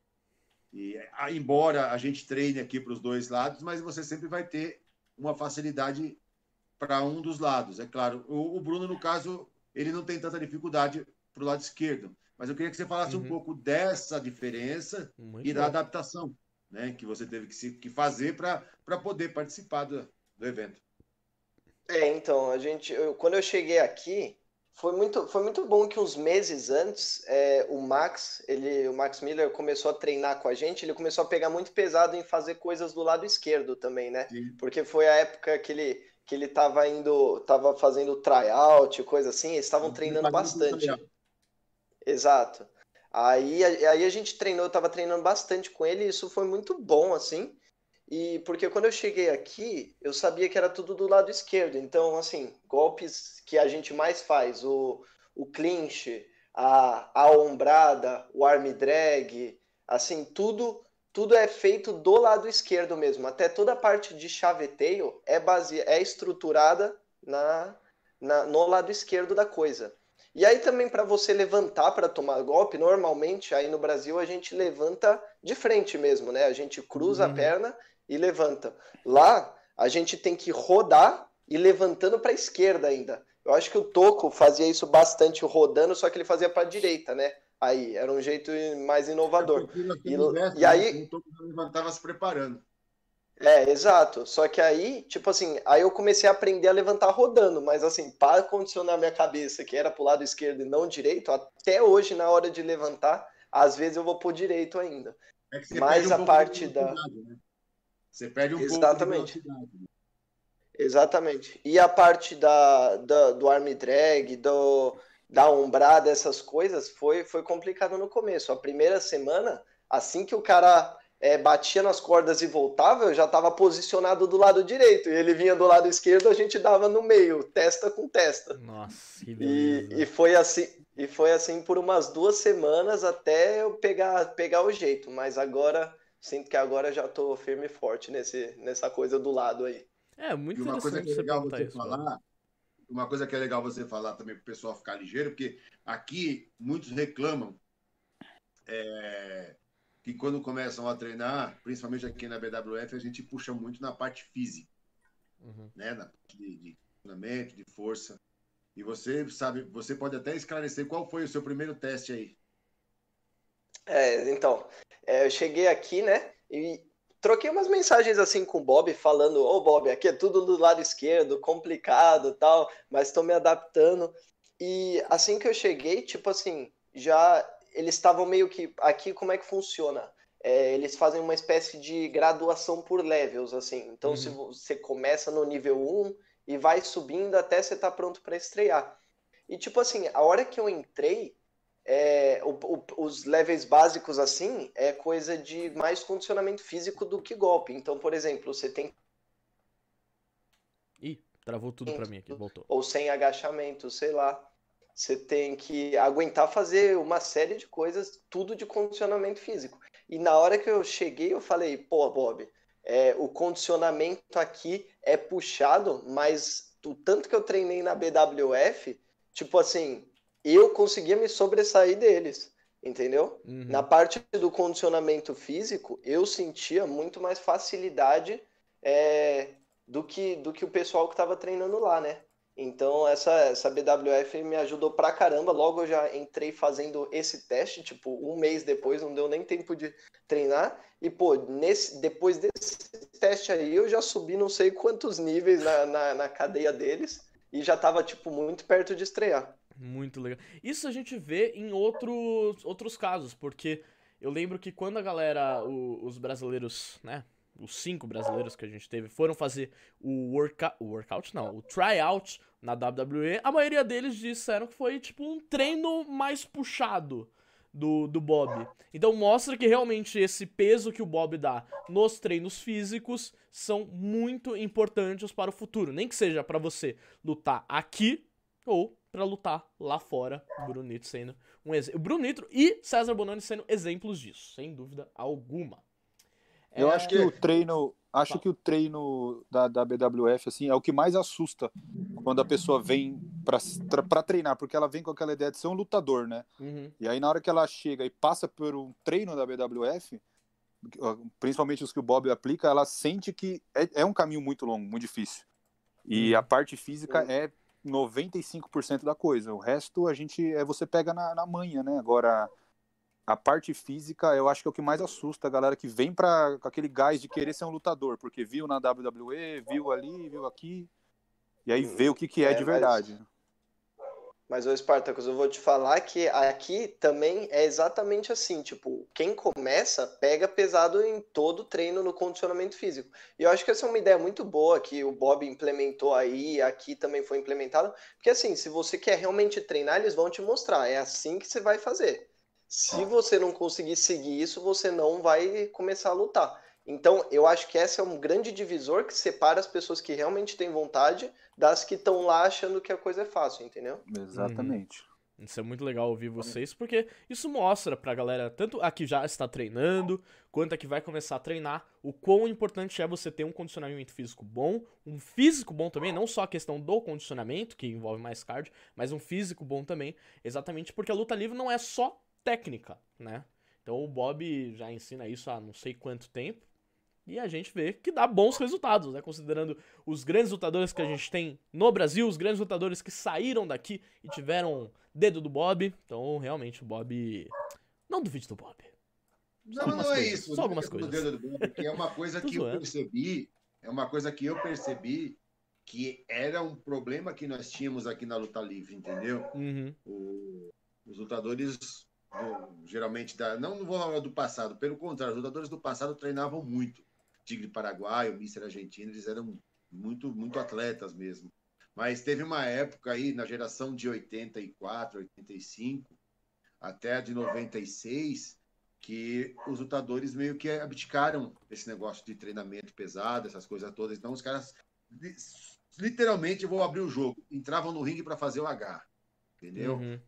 E embora a gente treine aqui para os dois lados, mas você sempre vai ter uma facilidade para um dos lados. É claro, o, o, Bruno, no caso, ele não tem tanta dificuldade para o lado esquerdo. Mas eu queria que você falasse uhum. um pouco dessa diferença Muito e bom. da adaptação né, que você teve que, se, que fazer para poder participar do, do evento. É, então, a gente, eu, quando eu cheguei aqui, foi muito, foi muito bom que uns meses antes é, o Max, ele, o Max Miller começou a treinar com a gente, ele começou a pegar muito pesado em fazer coisas do lado esquerdo também, né? Sim. Porque foi a época que ele que ele tava indo, tava fazendo tryout, coisa assim, eles estavam treinando bastante. Exato. Aí, aí a gente treinou, eu tava treinando bastante com ele, e isso foi muito bom, assim. E porque quando eu cheguei aqui, eu sabia que era tudo do lado esquerdo. Então, assim, golpes que a gente mais faz, o, o clinch, a, a ombrada, o arm drag, assim, tudo tudo é feito do lado esquerdo mesmo. Até toda a parte de chaveteio é base... é estruturada na, na no lado esquerdo da coisa. E aí também para você levantar para tomar golpe, normalmente aí no Brasil a gente levanta de frente mesmo, né? A gente cruza uhum. a perna e levanta. Lá, a gente tem que rodar e levantando para a esquerda ainda. Eu acho que o Toco fazia isso bastante rodando, só que ele fazia para a direita, né? Aí, era um jeito mais inovador. É e, e aí. O Toco levantava se preparando. É, exato. Só que aí, tipo assim, aí eu comecei a aprender a levantar rodando, mas assim, para condicionar minha cabeça, que era pro lado esquerdo e não direito, até hoje, na hora de levantar, às vezes eu vou pro direito ainda. É mas um a parte da. Né? Você perde um Exatamente. pouco de velocidade. Exatamente. E a parte da, da, do arm drag, do, da ombrada, essas coisas, foi, foi complicado no começo. A primeira semana, assim que o cara é, batia nas cordas e voltava, eu já estava posicionado do lado direito. E ele vinha do lado esquerdo, a gente dava no meio, testa com testa. Nossa, que beleza. E, e foi assim. E foi assim por umas duas semanas até eu pegar, pegar o jeito. Mas agora, sinto que agora já tô firme e forte nesse, nessa coisa do lado aí. É, muito e uma coisa que é legal você isso, falar, mano. uma coisa que é legal você falar também para o pessoal ficar ligeiro, porque aqui muitos reclamam é, que quando começam a treinar, principalmente aqui na BWF, a gente puxa muito na parte física, uhum. né? Na parte de, de treinamento, de força. E você sabe, você pode até esclarecer qual foi o seu primeiro teste aí. É, então, é, eu cheguei aqui, né? E troquei umas mensagens assim com o Bob, falando: Ô oh, Bob, aqui é tudo do lado esquerdo, complicado tal, mas estou me adaptando. E assim que eu cheguei, tipo assim, já eles estavam meio que. Aqui, como é que funciona? É, eles fazem uma espécie de graduação por levels, assim. Então, uhum. se você começa no nível 1 e vai subindo até você estar tá pronto para estrear. E, tipo assim, a hora que eu entrei, é, o, o, os levels básicos, assim, é coisa de mais condicionamento físico do que golpe. Então, por exemplo, você tem. Ih, travou tudo para mim aqui, voltou. Ou sem agachamento, sei lá. Você tem que aguentar fazer uma série de coisas, tudo de condicionamento físico. E na hora que eu cheguei, eu falei, pô, Bob, é, o condicionamento aqui é puxado, mas o tanto que eu treinei na BWF, tipo assim, eu conseguia me sobressair deles, entendeu? Uhum. Na parte do condicionamento físico, eu sentia muito mais facilidade é, do, que, do que o pessoal que estava treinando lá, né? Então essa, essa BWF me ajudou pra caramba. Logo eu já entrei fazendo esse teste, tipo, um mês depois, não deu nem tempo de treinar. E, pô, nesse, depois desse teste aí, eu já subi não sei quantos níveis na, na, na cadeia deles e já tava, tipo, muito perto de estrear. Muito legal. Isso a gente vê em outros, outros casos, porque eu lembro que quando a galera, o, os brasileiros, né, os cinco brasileiros que a gente teve, foram fazer o workout, o workout não, o tryout na WWE, a maioria deles disseram que foi tipo um treino mais puxado do, do Bob. Então mostra que realmente esse peso que o Bob dá nos treinos físicos são muito importantes para o futuro. Nem que seja para você lutar aqui ou para lutar lá fora. O Brunito sendo um exemplo. Brunito e César Bononi sendo exemplos disso, sem dúvida alguma. Eu é... acho que o treino, acho que o treino da, da BWF assim é o que mais assusta quando a pessoa vem para treinar, porque ela vem com aquela ideia de ser um lutador, né? Uhum. E aí na hora que ela chega e passa por um treino da BWF, principalmente os que o Bob aplica, ela sente que é, é um caminho muito longo, muito difícil. E uhum. a parte física é 95% da coisa. O resto a gente é você pega na, na manha, né? Agora a parte física eu acho que é o que mais assusta a galera que vem para aquele gás de querer ser um lutador, porque viu na WWE, viu ali, viu aqui, e aí vê o que, que é, é de verdade. Mas, ô Spartacus, eu vou te falar que aqui também é exatamente assim, tipo, quem começa pega pesado em todo treino no condicionamento físico. E eu acho que essa é uma ideia muito boa que o Bob implementou aí, aqui também foi implementado, porque assim, se você quer realmente treinar, eles vão te mostrar, é assim que você vai fazer. Se você não conseguir seguir isso, você não vai começar a lutar. Então, eu acho que esse é um grande divisor que separa as pessoas que realmente têm vontade das que estão lá achando que a coisa é fácil, entendeu? Exatamente. Uhum. Isso é muito legal ouvir vocês, porque isso mostra pra galera, tanto a que já está treinando, quanto a que vai começar a treinar, o quão importante é você ter um condicionamento físico bom, um físico bom também, não só a questão do condicionamento, que envolve mais cardio, mas um físico bom também, exatamente porque a luta livre não é só técnica, né? Então o Bob já ensina isso há não sei quanto tempo. E a gente vê que dá bons resultados, né? Considerando os grandes lutadores que a gente tem no Brasil, os grandes lutadores que saíram daqui e tiveram dedo do Bob. Então, realmente, o Bob. Não duvide do Bob. Não, não coisas, é isso. Só algumas coisas. Dedo do Bob, é uma coisa que eu percebi. É uma coisa que eu percebi que era um problema que nós tínhamos aqui na luta livre, entendeu? Uhum. O, os lutadores do, geralmente da, não vou falar do passado, pelo contrário, os lutadores do passado treinavam muito. Tigre Paraguai, o Mister Argentino, eles eram muito, muito atletas mesmo. Mas teve uma época aí, na geração de 84, 85, até a de 96, que os lutadores meio que abdicaram desse negócio de treinamento pesado, essas coisas todas. Então os caras literalmente vou abrir o jogo, entravam no ringue para fazer o H, entendeu? Uhum.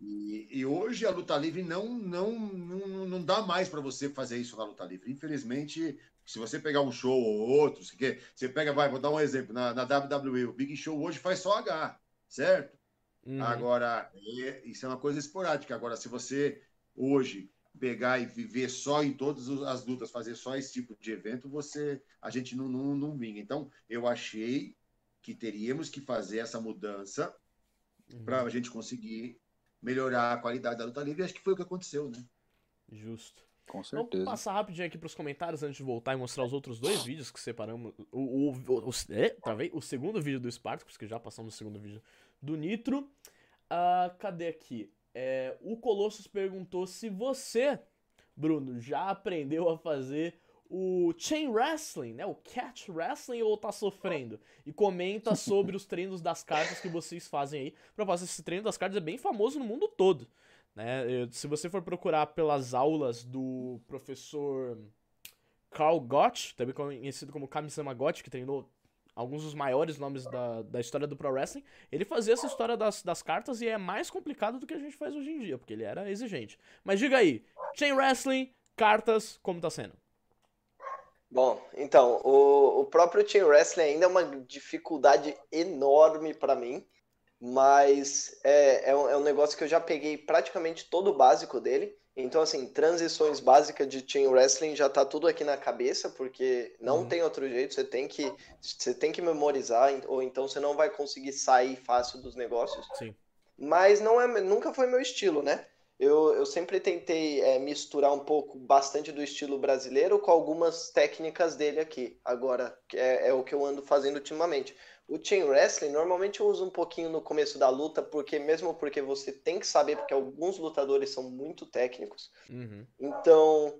E, e, hoje a luta livre não, não, não, não dá mais para você fazer isso na luta livre. Infelizmente, se você pegar um show ou outro, você, você pega, vai, vou dar um exemplo, na, na WWE, o Big Show hoje faz só H, certo? Uhum. Agora, é, isso é uma coisa esporádica. Agora, se você hoje pegar e viver só em todas as lutas, fazer só esse tipo de evento, você a gente não, não, não vinga. Então, eu achei que teríamos que fazer essa mudança uhum. para a gente conseguir melhorar a qualidade da luta livre. E acho que foi o que aconteceu, né? Justo. Com certeza. Vamos passar rapidinho aqui pros comentários antes de voltar e mostrar os outros dois vídeos que separamos. O, o, o, o, é, travei? o segundo vídeo do Spartacus, que já passamos no segundo vídeo do Nitro. Uh, cadê aqui? É, o Colossus perguntou se você, Bruno, já aprendeu a fazer o Chain Wrestling, né? O Catch Wrestling ou tá sofrendo? E comenta sobre os treinos das cartas que vocês fazem aí. Fazer esse treino das cartas é bem famoso no mundo todo. Né? Se você for procurar pelas aulas do professor Carl Gott, também conhecido como Kamisama Gott, que treinou alguns dos maiores nomes da, da história do Pro Wrestling, ele fazia essa história das, das cartas e é mais complicado do que a gente faz hoje em dia, porque ele era exigente. Mas diga aí, Chain Wrestling, cartas, como tá sendo? Bom, então, o, o próprio Team Wrestling ainda é uma dificuldade enorme para mim, mas é, é um, é, um, negócio que eu já peguei praticamente todo o básico dele. Então, assim, transições básicas de Team Wrestling já tá tudo aqui na cabeça, porque não uhum. tem outro jeito, você tem que você tem que memorizar, ou então você não vai conseguir sair fácil dos negócios. Sim. Mas não é, nunca foi meu estilo, né? Eu, eu sempre tentei é, misturar um pouco, bastante do estilo brasileiro com algumas técnicas dele aqui. Agora, é, é o que eu ando fazendo ultimamente. O chain wrestling, normalmente eu uso um pouquinho no começo da luta, porque mesmo porque você tem que saber, porque alguns lutadores são muito técnicos. Uhum. Então,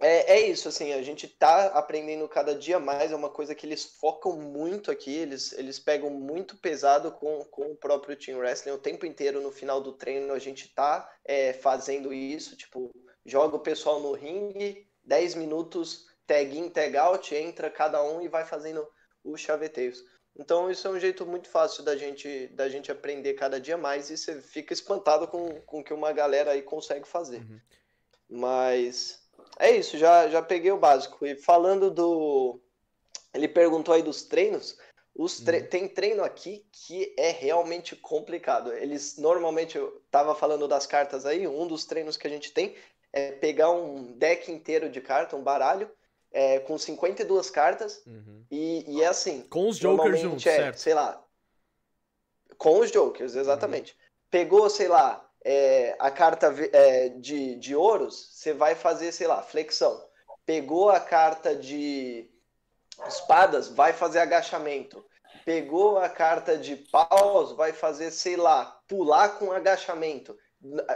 é, é isso, assim, a gente tá aprendendo cada dia mais, é uma coisa que eles focam muito aqui, eles, eles pegam muito pesado com, com o próprio Team Wrestling, o tempo inteiro no final do treino a gente tá é, fazendo isso, tipo, joga o pessoal no ringue, 10 minutos, tag in, tag out, entra cada um e vai fazendo os chaveteios. Então isso é um jeito muito fácil da gente, da gente aprender cada dia mais e você fica espantado com, com o que uma galera aí consegue fazer. Uhum. Mas é isso, já, já peguei o básico. E falando do. Ele perguntou aí dos treinos. Os tre... Uhum. Tem treino aqui que é realmente complicado. Eles normalmente, eu tava falando das cartas aí, um dos treinos que a gente tem é pegar um deck inteiro de carta, um baralho, é, com 52 cartas, uhum. e, e é assim. Com os Jokers juntos, é, certo? Sei lá. Com os Jokers, exatamente. Uhum. Pegou, sei lá, é, a carta é, de, de ouros, você vai fazer, sei lá, flexão. Pegou a carta de espadas, vai fazer agachamento. Pegou a carta de paus, vai fazer, sei lá, pular com agachamento.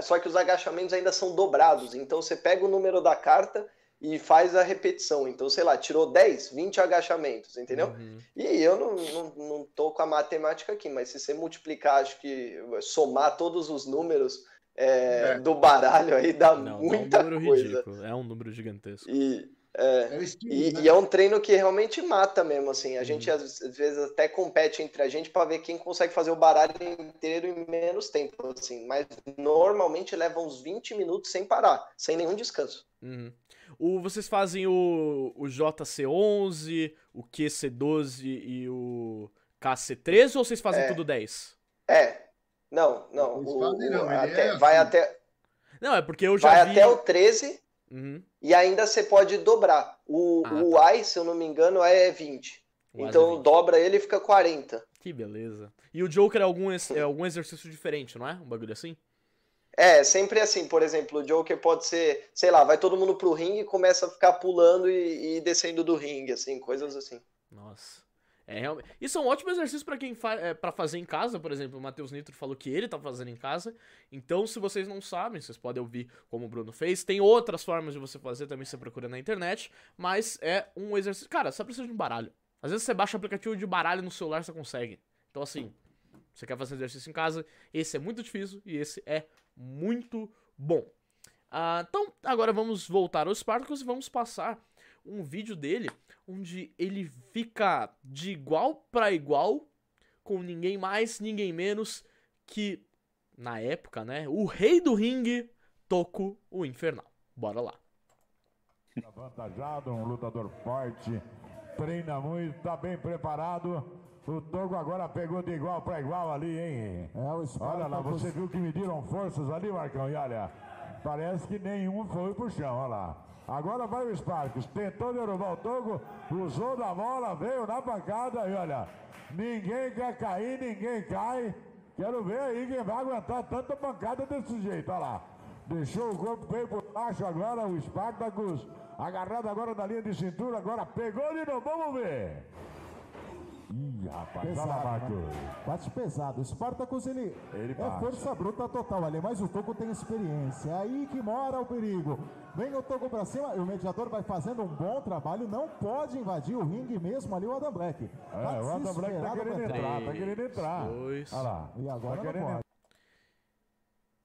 Só que os agachamentos ainda são dobrados. Então você pega o número da carta e faz a repetição. Então, sei lá, tirou 10, 20 agachamentos, entendeu? Uhum. E eu não, não, não tô com a matemática aqui, mas se você multiplicar, acho que somar todos os números é, é. do baralho aí dá não, muita é um coisa. Ridículo. É um número gigantesco. E é, é e, né? e, é um treino que realmente mata mesmo, assim. A uhum. gente às, às, vezes até compete entre a gente para ver quem consegue fazer o baralho inteiro em menos tempo, assim. Mas normalmente leva uns 20 minutos sem parar, sem nenhum descanso. Uhum. O, vocês fazem o, o JC11, o QC12 e o KC13 ou vocês fazem é, tudo 10? É. Não, não. O, fazem, não até, é vai assim. até. Não, é porque eu já vai vi... até o 13 uhum. e ainda você pode dobrar. O, ah, o tá. I, se eu não me engano, é 20. O então é 20. dobra ele e fica 40. Que beleza. E o Joker é algum, é algum exercício diferente, não é? Um bagulho assim? É, sempre assim, por exemplo, o Joker pode ser, sei lá, vai todo mundo pro ringue e começa a ficar pulando e, e descendo do ringue, assim, coisas assim. Nossa. É, realmente... Isso é um ótimo exercício para quem fa... é, para fazer em casa, por exemplo, o Matheus Nitro falou que ele tá fazendo em casa. Então, se vocês não sabem, vocês podem ouvir como o Bruno fez. Tem outras formas de você fazer também, você procura na internet, mas é um exercício. Cara, só precisa de um baralho. Às vezes você baixa o aplicativo de baralho no celular, você consegue. Então, assim, você quer fazer exercício em casa, esse é muito difícil e esse é muito bom. Uh, então, agora vamos voltar aos Spartacus e vamos passar um vídeo dele onde ele fica de igual para igual com ninguém mais, ninguém menos que na época, né? O rei do ringue, Toco, o Infernal. Bora lá. Avantajado, um lutador forte, treina muito, tá bem preparado. O Togo agora pegou de igual para igual ali, hein? É, o olha lá, você viu que mediram forças ali, Marcão? E olha, parece que nenhum foi pro chão, olha lá. Agora vai o Sparks, tentou derrubar o Togo, usou da bola, veio na pancada e olha, ninguém quer cair, ninguém cai. Quero ver aí quem vai aguentar tanta pancada desse jeito, olha lá. Deixou o corpo, veio por baixo agora o Spartacus, agarrado agora na linha de cintura, agora pegou de novo, vamos ver. Ih, rapaz, pesado, lá, Marcos. Né? Bate pesado. O Spartacus, ele, ele é força bruta total ali, mas o Toco tem experiência. É aí que mora o perigo. Vem o Toco pra cima e o mediador vai fazendo um bom trabalho. Não pode invadir o ringue mesmo ali, o Adam Black. É, tá o Adam Black tá querendo entrar, tá querendo entrar. Dois. Olha lá. E agora tá não pode.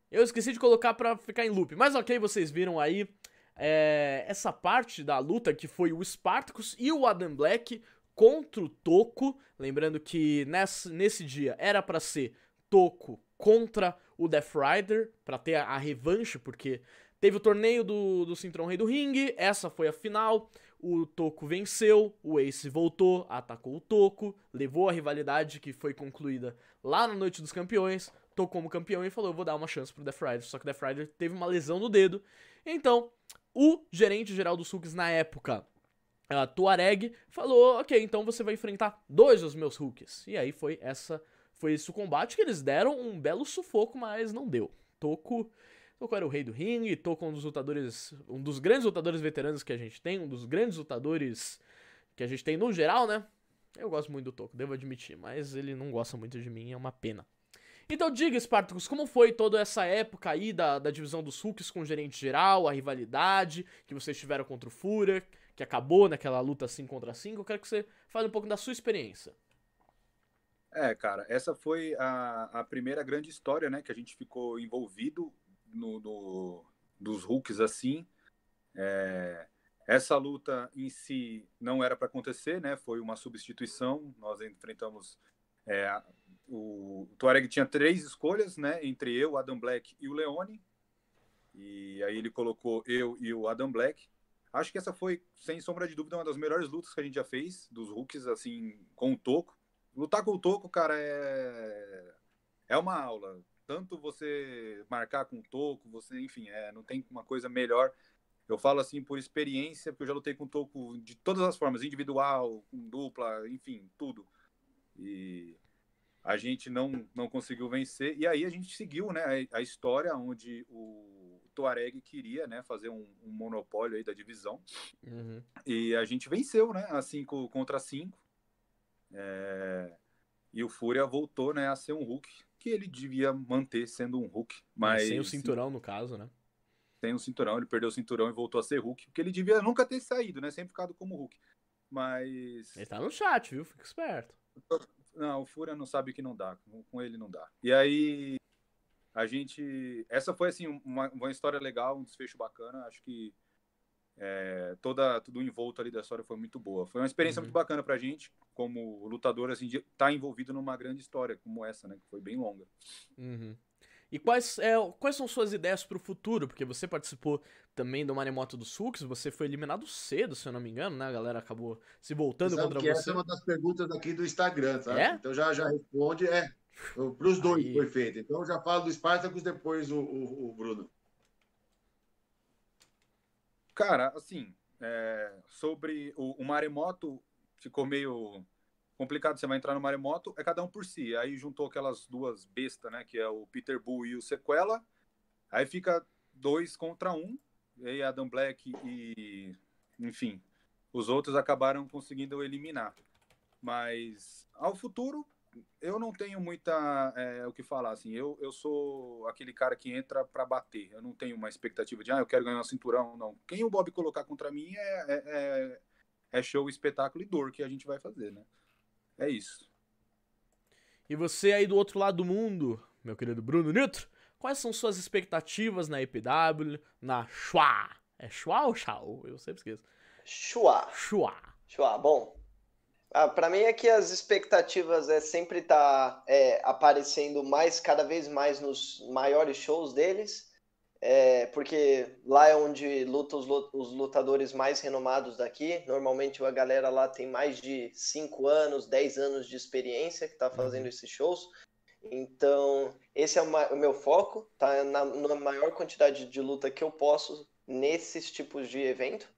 Eu esqueci de colocar pra ficar em loop, mas ok, vocês viram aí é, essa parte da luta que foi o Spartacus e o Adam Black contra o Toco. Lembrando que nesse, nesse dia era para ser Toco contra o Death Rider, para ter a, a, revanche, porque teve o torneio do, do Cinturão Rei do Ring, essa foi a final. O Toco venceu, o Ace voltou, atacou o Toco, levou a rivalidade que foi concluída lá na Noite dos Campeões, Toco como campeão e falou: Eu vou dar uma chance pro Death Rider. Só que o Death Rider teve uma lesão no dedo. Então, o gerente geral do Sulks na época, a Tuareg falou: ok, então você vai enfrentar dois dos meus Hulks. E aí foi essa. Foi esse o combate que eles deram um belo sufoco, mas não deu. Toco. Toco era o rei do ringue, Toco um dos lutadores. Um dos grandes lutadores veteranos que a gente tem, um dos grandes lutadores que a gente tem no geral, né? Eu gosto muito do Toco, devo admitir, mas ele não gosta muito de mim, é uma pena. Então diga, Spartacus, como foi toda essa época aí da, da divisão dos Hulks com o gerente geral, a rivalidade que vocês tiveram contra o Fura, que acabou naquela luta 5 contra 5. Eu quero que você fale um pouco da sua experiência. É, cara, essa foi a, a primeira grande história, né, que a gente ficou envolvido no, no dos Hulks assim. É, essa luta em si não era para acontecer, né? Foi uma substituição. Nós enfrentamos é, o, o Tuareg tinha três escolhas, né? Entre eu, Adam Black e o Leone. E aí ele colocou eu e o Adam Black. Acho que essa foi, sem sombra de dúvida, uma das melhores lutas que a gente já fez, dos Hulks, assim, com o Toco. Lutar com o Toco, cara, é, é uma aula. Tanto você marcar com o Toco, você, enfim, é, não tem uma coisa melhor. Eu falo assim por experiência, porque eu já lutei com o Toco de todas as formas, individual, com dupla, enfim, tudo. E a gente não, não conseguiu vencer. E aí a gente seguiu né, a, a história onde o Tuareg queria né, fazer um, um monopólio aí da divisão. Uhum. E a gente venceu, né? A 5 contra 5. É... E o Fúria voltou né, a ser um Hulk, que ele devia manter sendo um Hulk. Mas... Sem o cinturão, no caso, né? Sem o cinturão, ele perdeu o cinturão e voltou a ser Hulk. Porque ele devia nunca ter saído, né? Sempre ficado como Hulk. Mas. Ele tá no chat, viu? Fica esperto. Não, o Fúria não sabe que não dá. Com ele não dá. E aí, a gente. Essa foi, assim, uma, uma história legal, um desfecho bacana. Acho que é, toda, tudo envolto ali da história foi muito boa. Foi uma experiência uhum. muito bacana pra gente, como lutador, assim, de estar tá envolvido numa grande história como essa, né? Que foi bem longa. Uhum. E quais, é, quais são suas ideias para o futuro? Porque você participou também do Maremoto do Sulks, você foi eliminado cedo, se eu não me engano, né? A galera acabou se voltando contra que você. Essa é uma das perguntas aqui do Instagram, tá? É? Então já, já responde, é. Para os dois Aí. foi feito. Então eu já falo do Spartacus, depois o, o, o Bruno. Cara, assim, é, sobre o, o Maremoto, ficou meio complicado, você vai entrar no maremoto, é cada um por si. Aí juntou aquelas duas bestas, né? Que é o Peter Bull e o Sequela. Aí fica dois contra um. E aí Adam Black e. Enfim, os outros acabaram conseguindo eliminar. Mas ao futuro, eu não tenho muita é, o que falar. Assim, eu, eu sou aquele cara que entra para bater. Eu não tenho uma expectativa de, ah, eu quero ganhar um cinturão. Não. Quem o Bob colocar contra mim é, é, é, é show, espetáculo e dor que a gente vai fazer, né? É isso. E você aí do outro lado do mundo, meu querido Bruno Nitro, quais são suas expectativas na EPW, na Shua? É Shua ou Shao? Eu sempre esqueço. Shua. Shua. Shua, bom. Ah, para mim é que as expectativas é sempre estar tá, é, aparecendo mais, cada vez mais nos maiores shows deles, é, porque lá é onde lutam os, os, lutadores mais renomados daqui. Normalmente a galera lá tem mais de 5 anos, 10 anos de experiência que está fazendo uhum. esses shows. Então, esse é o, meu foco, tá na, na maior quantidade de luta que eu posso nesses tipos de evento.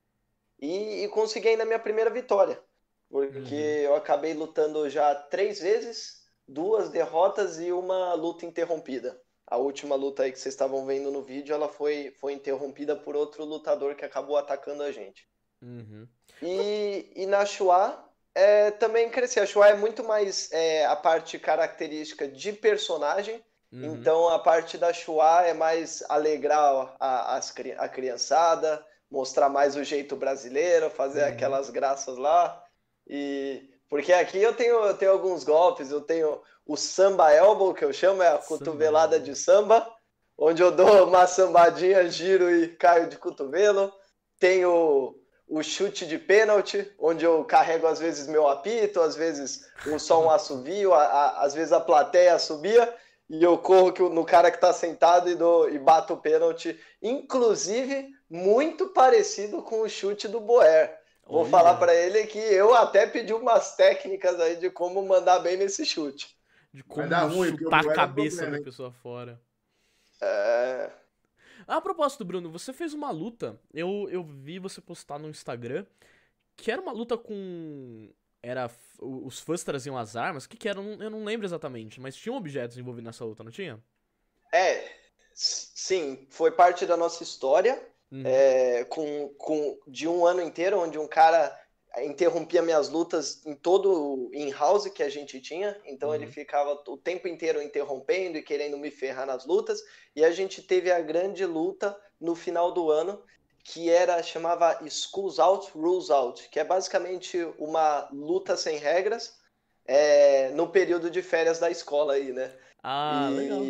E, e consegui ainda a minha primeira vitória porque uhum. eu acabei lutando já três vezes, duas derrotas e uma luta interrompida. A última luta aí que vocês estavam vendo no vídeo, ela foi, foi interrompida por outro lutador que acabou atacando a gente. Uhum. E, e na Shua, é, também cresci. A Shua é muito mais é, a parte característica de personagem, uhum. então a parte da Shua é mais alegrar a, a, a criançada, mostrar mais o jeito brasileiro, fazer uhum. aquelas graças lá. E porque aqui eu tenho, eu tenho alguns golpes, eu tenho o samba elbow, que eu chamo, é a cotovelada de samba, onde eu dou uma sambadinha, giro e caio de cotovelo. Tenho o chute de pênalti, onde eu carrego às vezes meu apito, às vezes só um assovio, a, a, às vezes a plateia subia e eu corro no cara que está sentado e, dou, e bato o pênalti, inclusive muito parecido com o chute do Boer. Vou Olha. falar para ele que eu até pedi umas técnicas aí de como mandar bem nesse chute. De como ruim, chutar a cabeça da pessoa fora. É... A propósito, Bruno, você fez uma luta. Eu, eu vi você postar no Instagram que era uma luta com. Era. Os fãs traziam as armas. O que, que era? Eu não lembro exatamente, mas tinham objetos envolvidos nessa luta, não tinha? É. Sim, foi parte da nossa história. Uhum. É, com, com, de um ano inteiro, onde um cara interrompia minhas lutas em todo in-house que a gente tinha, então uhum. ele ficava o tempo inteiro interrompendo e querendo me ferrar nas lutas, e a gente teve a grande luta no final do ano, que era chamava Schools Out, Rules Out, que é basicamente uma luta sem regras é, no período de férias da escola aí, né? Ah, e... legal.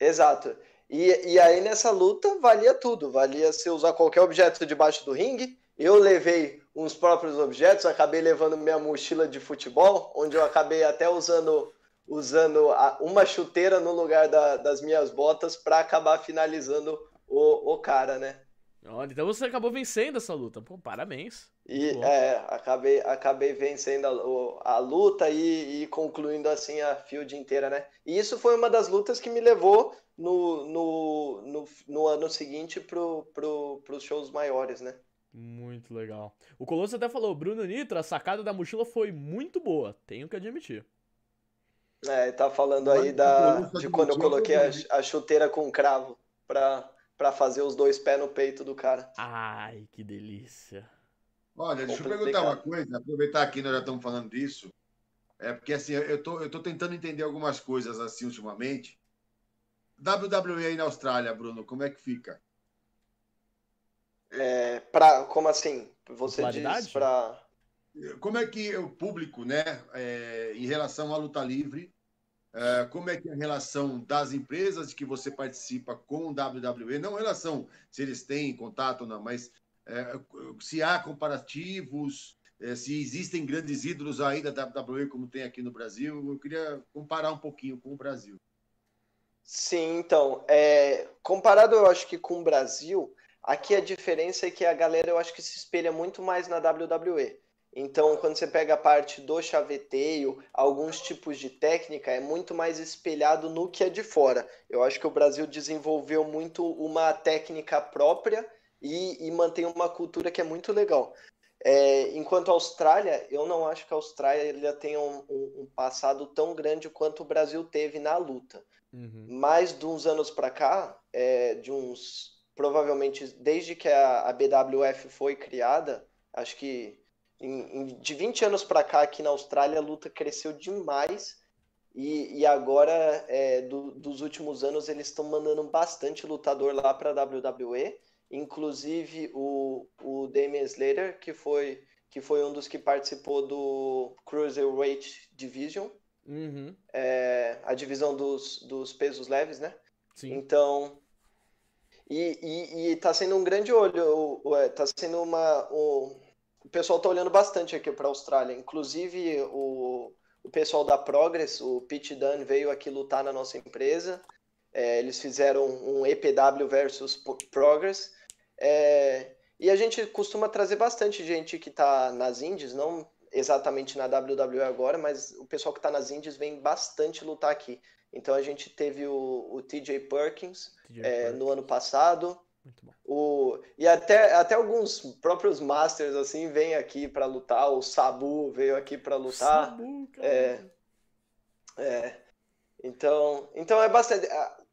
Exato. E, e aí nessa luta valia tudo, valia se usar qualquer objeto debaixo do ringue. Eu levei uns próprios objetos, acabei levando minha mochila de futebol, onde eu acabei até usando usando uma chuteira no lugar da, das minhas botas para acabar finalizando o, o cara, né? Olha, então você acabou vencendo essa luta. Pô, parabéns. E é, acabei, acabei vencendo a, a luta e, e, concluindo assim a field inteira, né? E isso foi uma das lutas que me levou no, no, no, no ano seguinte pro, pro, pros shows maiores, né? Muito legal. O Colosso até falou, Bruno Nitro, a sacada da mochila foi muito boa, tenho que admitir. É, tá falando aí da, de quando eu coloquei a, a chuteira com cravo pra, pra fazer os dois pés no peito do cara. Ai, que delícia. Olha, deixa eu perguntar uma coisa, aproveitar aqui, nós já estamos falando disso. É porque assim, eu tô, eu tô tentando entender algumas coisas assim ultimamente. WWE aí na Austrália, Bruno, como é que fica? É, pra, como assim? Você diz para Como é que o público, né, é, em relação à luta livre, é, como é que é a relação das empresas que você participa com o WWE, não em relação se eles têm contato ou não, mas é, se há comparativos, é, se existem grandes ídolos aí da WWE como tem aqui no Brasil, eu queria comparar um pouquinho com o Brasil. Sim, então, é, comparado eu acho que com o Brasil, aqui a diferença é que a galera eu acho que se espelha muito mais na WWE. Então, quando você pega a parte do chaveteio, alguns tipos de técnica, é muito mais espelhado no que é de fora. Eu acho que o Brasil desenvolveu muito uma técnica própria e, e mantém uma cultura que é muito legal. É, enquanto a Austrália, eu não acho que a Austrália tenha um, um, um passado tão grande quanto o Brasil teve na luta. Uhum. Mas de uns anos para cá, é, de uns provavelmente desde que a, a BWF foi criada, acho que em, em, de 20 anos para cá aqui na Austrália a luta cresceu demais e, e agora é, do, dos últimos anos eles estão mandando bastante lutador lá para a WWE, inclusive o, o Damian Slater que foi que foi um dos que participou do Cruiserweight Division Uhum. É, a divisão dos, dos pesos leves, né? Sim. Então. E, e, e tá sendo um grande olho, é, tá sendo uma. Um, o pessoal tá olhando bastante aqui para a Austrália. Inclusive, o, o pessoal da Progress, o Pete Dunn, veio aqui lutar na nossa empresa. É, eles fizeram um EPW versus Progress. É, e a gente costuma trazer bastante gente que está nas indies, não exatamente na WWE agora, mas o pessoal que está nas indies vem bastante lutar aqui. Então a gente teve o, o TJ Perkins, TJ é, Perkins. no ano passado. O, e até, até alguns próprios Masters assim vêm aqui para lutar. O Sabu veio aqui para lutar. Sabu, é, é, então, então é bastante.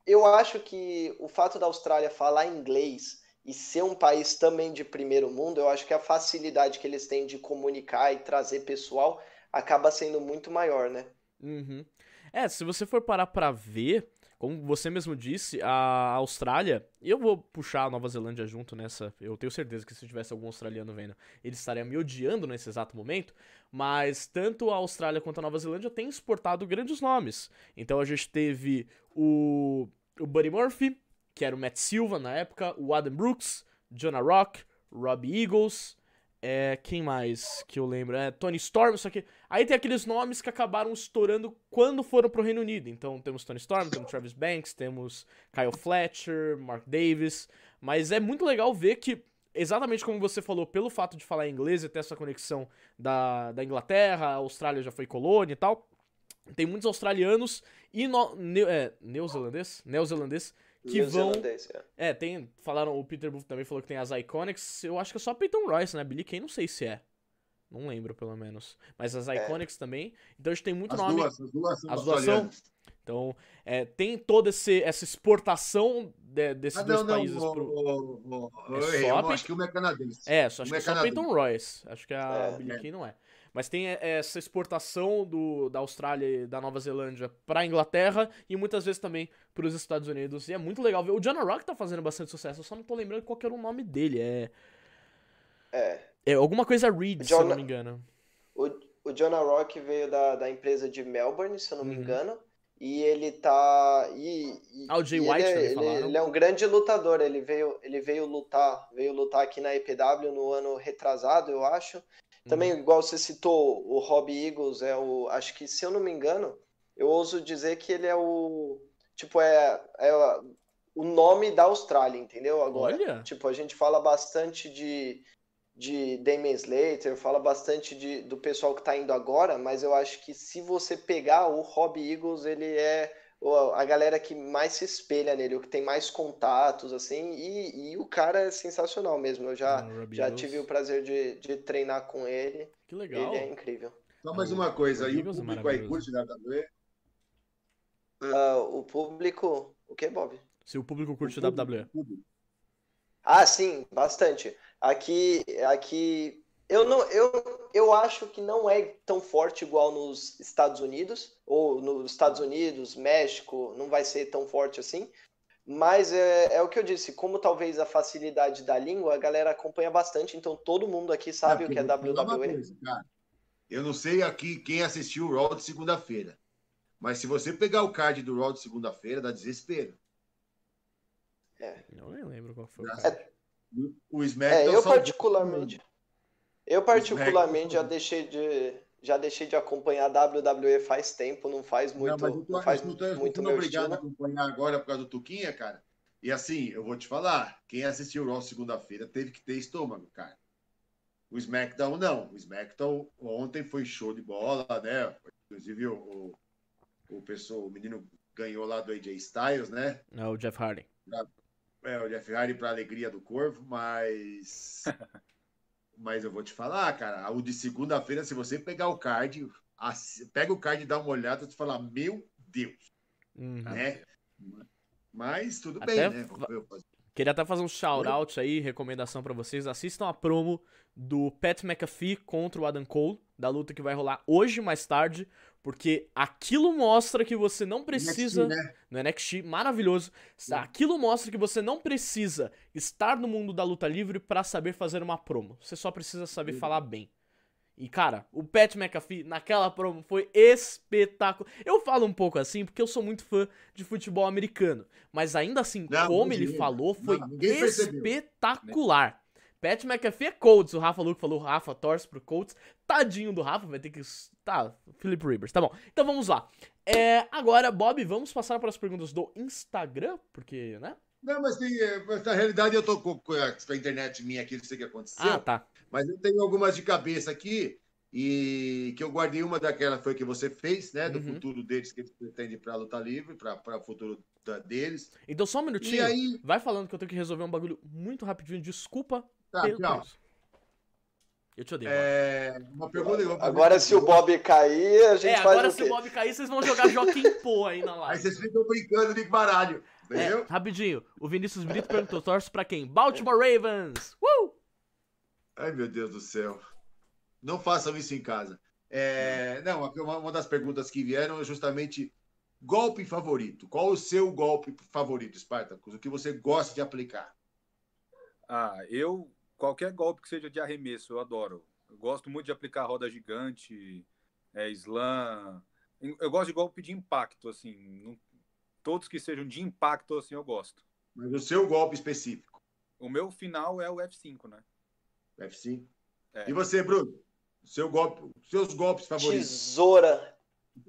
Eu acho que o fato da Austrália falar inglês e ser um país também de primeiro mundo, eu acho que a facilidade que eles têm de comunicar e trazer pessoal acaba sendo muito maior, né? Uhum. É, se você for parar pra ver, como você mesmo disse, a Austrália, eu vou puxar a Nova Zelândia junto nessa, eu tenho certeza que se tivesse algum australiano vendo, ele estaria me odiando nesse exato momento, mas tanto a Austrália quanto a Nova Zelândia têm exportado grandes nomes. Então a gente teve o, o Buddy Murphy, que era o Matt Silva na época, o Adam Brooks, Jonah Rock, Robbie Eagles, é, quem mais que eu lembro? É Tony Storm, só que aí tem aqueles nomes que acabaram estourando quando foram pro Reino Unido. Então temos Tony Storm, temos Travis Banks, temos Kyle Fletcher, Mark Davis, mas é muito legal ver que exatamente como você falou, pelo fato de falar inglês e ter essa conexão da, da Inglaterra, a Austrália já foi colônia e tal, tem muitos australianos e no, ne, é, neozelandês, neozelandês que vão. É. é, tem. Falaram, o Peter Booth também falou que tem as Iconics. Eu acho que é só Peyton Royce, né? Billy Kane não sei se é. Não lembro, pelo menos. Mas as é. Iconics é. também. Então a gente tem muito as nome. Duas, as duas são as duas são. Então, é, tem toda esse, essa exportação de, desses ah, dois não, países não, pro. O, o, o, é eu, eu acho que o é canadense. É, só, acho que é só Peyton Royce. Acho que a é, Billy Kane não é. Mas tem essa exportação do, da Austrália e da Nova Zelândia pra Inglaterra e muitas vezes também pros Estados Unidos. E é muito legal ver. O Jonah Rock tá fazendo bastante sucesso, eu só não tô lembrando qual era o nome dele. É. É. É alguma coisa Reed, se eu não me engano. O, o Jonah Rock veio da, da empresa de Melbourne, se eu não uhum. me engano. E ele tá. E, e, ah, o Jay White ele, é, ele, ele, é um grande lutador. Ele veio, ele veio lutar, veio lutar aqui na EPW no ano retrasado, eu acho. Também, uhum. igual você citou, o Robbie Eagles é o. Acho que, se eu não me engano, eu ouso dizer que ele é o. Tipo, é, é o nome da Austrália, entendeu? Agora. Olha. Tipo, a gente fala bastante de, de Damien Slater, fala bastante de, do pessoal que tá indo agora, mas eu acho que se você pegar o Robbie Eagles, ele é a galera que mais se espelha nele, o que tem mais contatos, assim, e, e o cara é sensacional mesmo. Eu já, ah, já tive o prazer de, de treinar com ele. Que legal. Ele é incrível. Só mais uma coisa, aí o é público aí curte WWE? Uh, o público. O que, Bob? Se o público curte o WWE. Ah, sim, bastante. Aqui, aqui eu, não, eu, eu acho que não é tão forte igual nos Estados Unidos, ou nos Estados Unidos, México, não vai ser tão forte assim. Mas é, é o que eu disse, como talvez a facilidade da língua, a galera acompanha bastante, então todo mundo aqui sabe é, o que é WWE. Coisa, eu não sei aqui quem assistiu o Raw de segunda-feira, mas se você pegar o card do Raw de segunda-feira, dá desespero. É. Não nem lembro qual foi o card. É, o SmackDown é, eu particularmente... Eu particularmente já deixei de já deixei de acompanhar a WWE faz tempo, não faz muito, não, tô, não faz eu tô, muito meu obrigado a acompanhar agora por causa do Tuquinha, cara. E assim, eu vou te falar, quem assistiu o Raw segunda-feira teve que ter estômago, cara. O SmackDown não. O SmackDown ontem foi show de bola, né? Inclusive o, o, o, pessoal, o menino ganhou lá do AJ Styles, né? É o Jeff Hardy. É, o Jeff Hardy para alegria do corvo, mas Mas eu vou te falar, cara, o de segunda-feira, se você pegar o card, pega o card e dá uma olhada, tu fala, meu Deus. Uhum. Né? Mas tudo até bem, né? Queria até fazer um shout-out aí, recomendação para vocês. Assistam a promo do Pat McAfee contra o Adam Cole, da luta que vai rolar hoje mais tarde, porque aquilo mostra que você não precisa. NXT, né? No NXT, maravilhoso. Aquilo mostra que você não precisa estar no mundo da luta livre para saber fazer uma promo. Você só precisa saber Sim. falar bem. E, cara, o Pat McAfee naquela promo foi espetacular. Eu falo um pouco assim porque eu sou muito fã de futebol americano. Mas ainda assim, não, como ele falou, foi espetacular. Pat McAfee é Colts. O Rafa Luke falou, Rafa torce pro Colts. Tadinho do Rafa, vai ter que. Tá, Philip Rivers. Tá bom. Então vamos lá. É, agora, Bob, vamos passar para as perguntas do Instagram, porque, né? Não, mas tem, é, na realidade eu tô com, com a internet minha aqui, não sei o que aconteceu. Ah, tá. Mas eu tenho algumas de cabeça aqui e que eu guardei uma daquela foi que você fez, né? Do uhum. futuro deles que eles pretendem para lutar livre, para o futuro da, deles. Então só um minutinho. E aí... Vai falando que eu tenho que resolver um bagulho muito rapidinho. Desculpa. Tá, pelo tchau. Eu te odeio. É... Uma pergunta Agora, se o Bob cair, a gente é, faz agora se o Bob cair, vocês vão jogar Joaquim Pô aí na live. Aí vocês ficam brincando de baralho. Entendeu? É, rapidinho. O Vinícius Brito perguntou: torce pra quem? Baltimore Ravens! Uh! Ai, meu Deus do céu. Não façam isso em casa. É... Não, uma das perguntas que vieram é justamente golpe favorito. Qual o seu golpe favorito, Spartacus? O que você gosta de aplicar? Ah, eu qualquer golpe que seja de arremesso, eu adoro. Eu gosto muito de aplicar roda gigante, é, slam. Eu gosto de golpe de impacto, assim. Todos que sejam de impacto, assim, eu gosto. Mas o seu golpe específico? O meu final é o F5, né? F5. É. E você, Bruno? Seu golpe, seus golpes favoritos? Tesoura.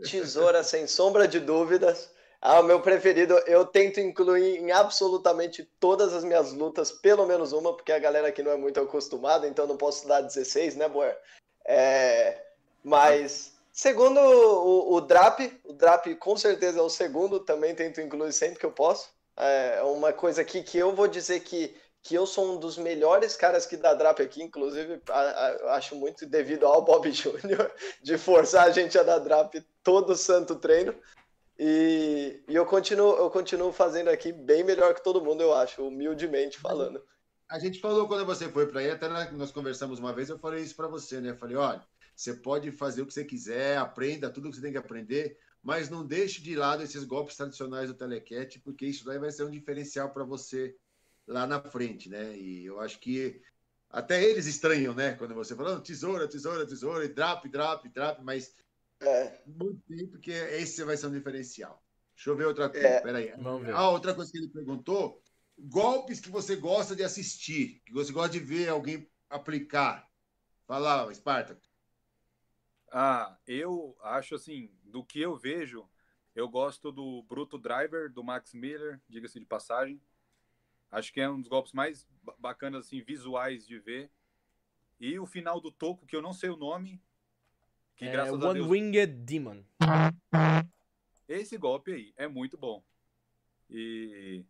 Tesoura, sem sombra de dúvidas. Ah, o meu preferido, eu tento incluir em absolutamente todas as minhas lutas, pelo menos uma, porque a galera aqui não é muito acostumada, então não posso dar 16, né, Boer? É, mas, segundo o, o Drap, o Drap com certeza é o segundo, também tento incluir sempre que eu posso. É uma coisa aqui que eu vou dizer que, que eu sou um dos melhores caras que dá Drap aqui, inclusive a, a, acho muito devido ao Bob Jr., de forçar a gente a dar Drap todo santo treino. E, e, eu, continuo, eu continuo fazendo aqui bem melhor que todo mundo, eu acho, humildemente falando. A gente falou quando você foi para aí, até nós conversamos uma vez, eu falei isso para você, né? Eu falei, olha, você pode fazer o que você quiser, aprenda tudo o que você tem que aprender, mas não deixe de lado esses golpes tradicionais do telecat, porque isso daí vai ser um diferencial para você lá na frente, né? E eu acho que até eles estranham, né? Quando você fala, tesoura, tesoura, tesoura, e drop, drop, drop, mas é. Muito bem, porque esse vai ser um diferencial. Deixa eu ver outra coisa. É. Peraí. Vamos ver. Ah, outra coisa que ele perguntou: golpes que você gosta de assistir, que você gosta de ver alguém aplicar. Fala, Esparta. Ah, eu acho assim, do que eu vejo, eu gosto do Bruto Driver, do Max Miller, diga-se de passagem. Acho que é um dos golpes mais bacanas, assim, visuais de ver. E o final do Toco, que eu não sei o nome, que é, graças One a Deus... Winged Demon. Esse golpe aí é muito bom. E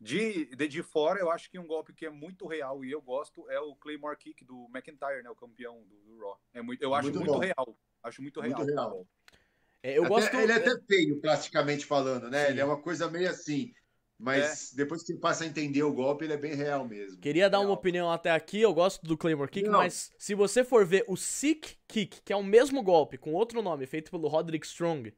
de, de, de fora, eu acho que um golpe que é muito real e eu gosto é o Claymore Kick do McIntyre, né? O campeão do, do Raw. É muito, eu acho muito, muito real. Acho muito, muito real. real. É, eu até, gosto... Ele é até feio, plasticamente falando, né? Sim. Ele é uma coisa meio assim. Mas é. depois que você passa a entender o golpe, ele é bem real mesmo. Queria dar real. uma opinião até aqui, eu gosto do Claymore Kick, Não. mas se você for ver o Sick Kick, que é o mesmo golpe, com outro nome, feito pelo Roderick Strong,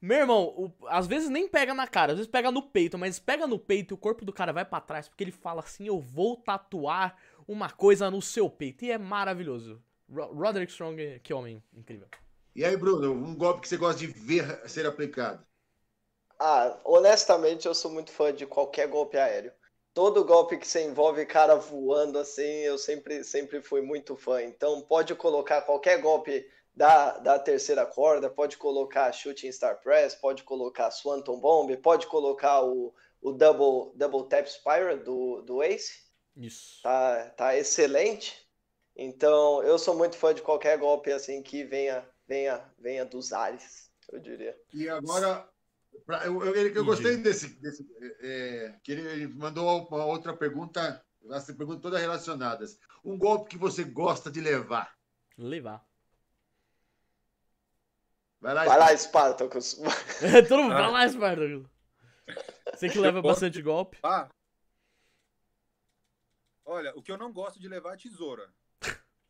meu irmão, o, às vezes nem pega na cara, às vezes pega no peito, mas pega no peito e o corpo do cara vai para trás, porque ele fala assim, eu vou tatuar uma coisa no seu peito, e é maravilhoso. Ro Roderick Strong, que homem incrível. E aí, Bruno, um golpe que você gosta de ver ser aplicado? Ah, honestamente, eu sou muito fã de qualquer golpe aéreo. Todo golpe que você envolve cara voando assim, eu sempre, sempre fui muito fã. Então, pode colocar qualquer golpe da, da terceira corda, pode colocar Shooting Star Press, pode colocar Swanton Bomb, pode colocar o, o Double, double Tap Spiral do, do Ace. Isso. Tá, tá excelente. Então, eu sou muito fã de qualquer golpe assim que venha, venha, venha dos ares, eu diria. E agora, Pra, eu, eu, eu, gostei desse. desse é, que ele, ele, mandou uma outra pergunta, as perguntas todas relacionadas. Um golpe que você gosta de levar? Levar. Vai lá, vai lá Spartacus. Todo mundo, ah. vai lá, Spartacus. Você que leva bastante golpe. Ah. Olha, o que eu não gosto de levar é tesoura.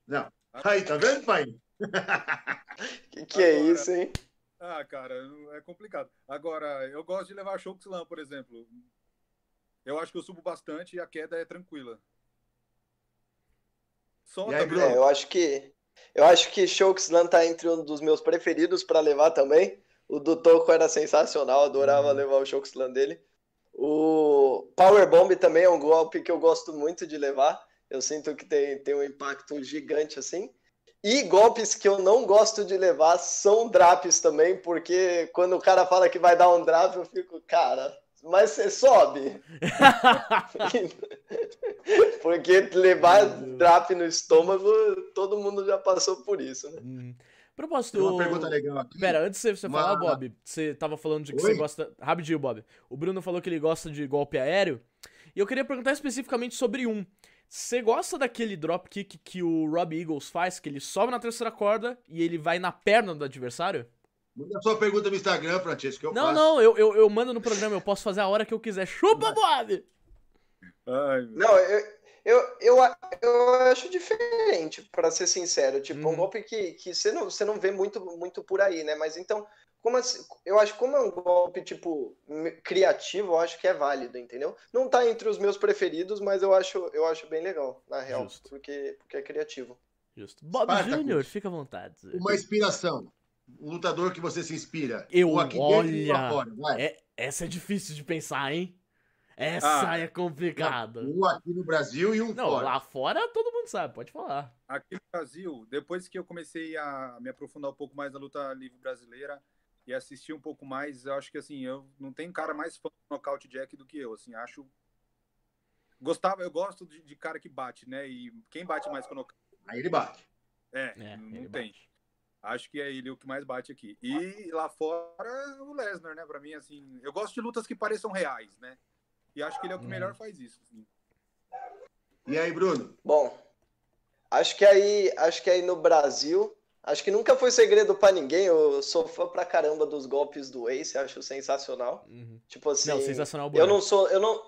Não. Aí, tá vendo, pai? que que é Agora, isso, hein? Ah, cara, é complicado. Agora, eu gosto de levar choke slam, por exemplo. Eu acho que eu subo bastante e a queda é tranquila. Solta, aí, Bruno? É, eu acho que eu acho que slam tá entre um dos meus preferidos para levar também. O do Toco era sensacional, adorava uhum. levar o choke slam dele. O Power Bomb também é um golpe que eu gosto muito de levar. Eu sinto que tem, tem um impacto gigante assim. E golpes que eu não gosto de levar são drops também, porque quando o cara fala que vai dar um drop, eu fico, cara, mas você sobe. porque levar drop no estômago, todo mundo já passou por isso, né? Hum. Propósito. Uma pergunta legal aqui. Pera, antes de você uma... falar, Bob, você tava falando de que Oi? você gosta. Rapidinho, Bob. O Bruno falou que ele gosta de golpe aéreo. E eu queria perguntar especificamente sobre um. Você gosta daquele dropkick que o Rob Eagles faz, que ele sobe na terceira corda e ele vai na perna do adversário? Manda sua pergunta no Instagram, Francesco, que eu Não, faço. não, eu, eu, eu mando no programa, eu posso fazer a hora que eu quiser. Chupa, Bob! Não, eu, eu, eu, eu acho diferente, para ser sincero. Tipo, uhum. um golpe que, que você, não, você não vê muito, muito por aí, né? Mas então, como assim, eu acho que como é um golpe, tipo, criativo, eu acho que é válido, entendeu? Não tá entre os meus preferidos, mas eu acho, eu acho bem legal, na real, porque, porque é criativo. Justo. Bob Júnior, fica à vontade. Uma inspiração. Um lutador que você se inspira. Eu, olha, fora, é, essa é difícil de pensar, hein? Essa ah, é complicada. Um aqui no Brasil e um não, fora. Lá fora todo mundo sabe, pode falar. Aqui no Brasil, depois que eu comecei a me aprofundar um pouco mais na luta livre brasileira e assistir um pouco mais, eu acho que assim, eu não tem cara mais fã do Knockout Jack do que eu, assim, acho gostava, eu gosto de, de cara que bate, né? E quem bate mais com o knockout? Aí ele bate. É, é não tem. Bate. Acho que é ele o que mais bate aqui. E lá fora, o Lesnar, né? Pra mim, assim, eu gosto de lutas que pareçam reais, né? E acho que ele é o que hum. melhor faz isso. Assim. E aí, Bruno? Bom, acho que aí, acho que aí no Brasil, acho que nunca foi segredo para ninguém. Eu sou fã pra caramba dos golpes do Ace, acho sensacional. Uhum. Tipo assim, não, sensacional. Eu não sou, eu não,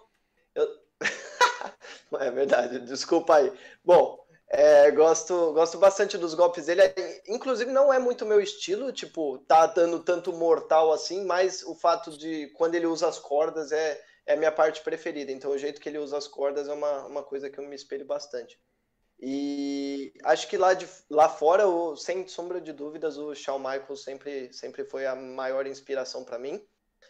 eu... é verdade. Desculpa aí. Bom, é, gosto, gosto bastante dos golpes dele. Inclusive, não é muito meu estilo, tipo, tá dando tanto mortal assim, mas o fato de quando ele usa as cordas é, é a minha parte preferida. Então, o jeito que ele usa as cordas é uma, uma coisa que eu me espelho bastante. E acho que lá, de, lá fora, o, sem sombra de dúvidas, o Shawn Michaels sempre, sempre foi a maior inspiração para mim.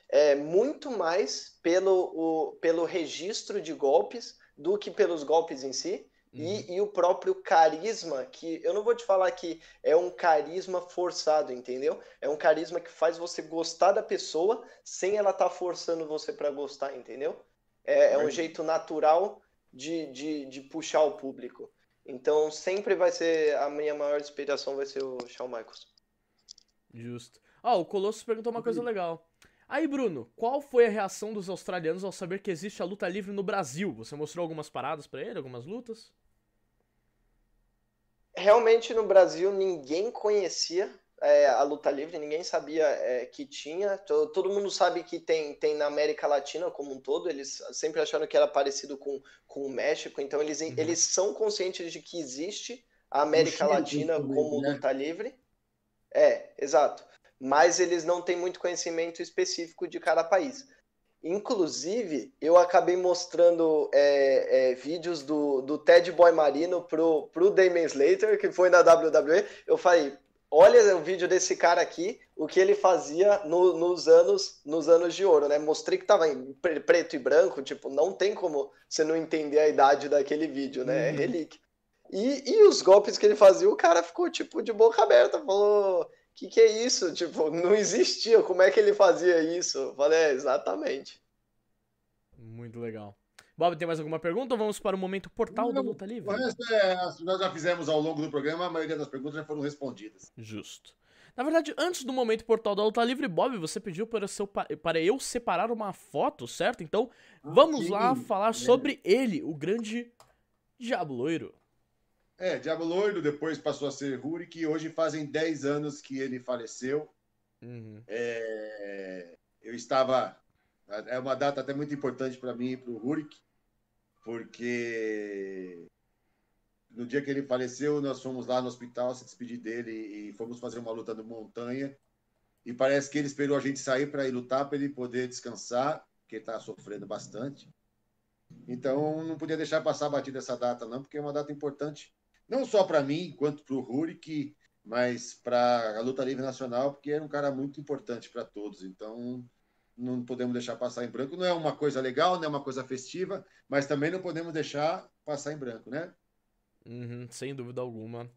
É muito mais pelo, o, pelo registro de golpes do que pelos golpes em si. Uhum. E, e, o próprio carisma, que eu não vou te falar que é um carisma forçado, entendeu? É um carisma que faz você gostar da pessoa sem ela estar tá forçando você para gostar, entendeu? É, é um jeito natural de, de, de puxar o público. Então sempre vai ser, a minha maior inspiração vai ser o Shawn Michaels. Justo. Ó, oh, o Colossus perguntou uma coisa legal. Aí, Bruno, qual foi a reação dos australianos ao saber que existe a luta livre no Brasil? Você mostrou algumas paradas para ele, algumas lutas? realmente no Brasil ninguém conhecia é, a luta livre, ninguém sabia é, que tinha. Todo, todo, mundo sabe que tem, tem na América Latina como um todo, eles sempre acharam que era parecido com, com o México, então eles, uhum. eles são conscientes de que existe a América Latina como né? luta livre. É, exato. Mas eles não têm muito conhecimento específico de cada país. Inclusive, eu acabei mostrando é, é, vídeos do, do Ted Boy Marino pro, pro Damon Slater, que foi na WWE. Eu falei, olha o vídeo desse cara aqui, o que ele fazia no, nos anos nos anos de ouro, né? Mostrei que tava em preto e branco, tipo, não tem como você não entender a idade daquele vídeo, né? É uhum. relíquia. E, e os golpes que ele fazia, o cara ficou, tipo, de boca aberta, falou que que é isso? Tipo, não existia, como é que ele fazia isso? Eu falei, é, exatamente. Muito legal. Bob, tem mais alguma pergunta ou vamos para o momento portal não, da luta livre? É, nós já fizemos ao longo do programa, a maioria das perguntas já foram respondidas. Justo. Na verdade, antes do momento portal da luta livre, Bob, você pediu para, seu, para eu separar uma foto, certo? Então, ah, vamos sim. lá falar é. sobre ele, o grande Diabo Loiro. É, Diabo Loiro, depois passou a ser Rurik, e hoje fazem 10 anos que ele faleceu. Uhum. É, eu estava. É uma data até muito importante para mim e para o Rurik, porque no dia que ele faleceu, nós fomos lá no hospital se despedir dele e fomos fazer uma luta no montanha. E parece que ele esperou a gente sair para ir lutar, para ele poder descansar, porque está sofrendo bastante. Então, não podia deixar passar batida essa data, não, porque é uma data importante não só para mim, quanto para o Rurik, mas para a luta livre nacional, porque era um cara muito importante para todos. Então, não podemos deixar passar em branco. Não é uma coisa legal, não é uma coisa festiva, mas também não podemos deixar passar em branco, né? Uhum, sem dúvida alguma.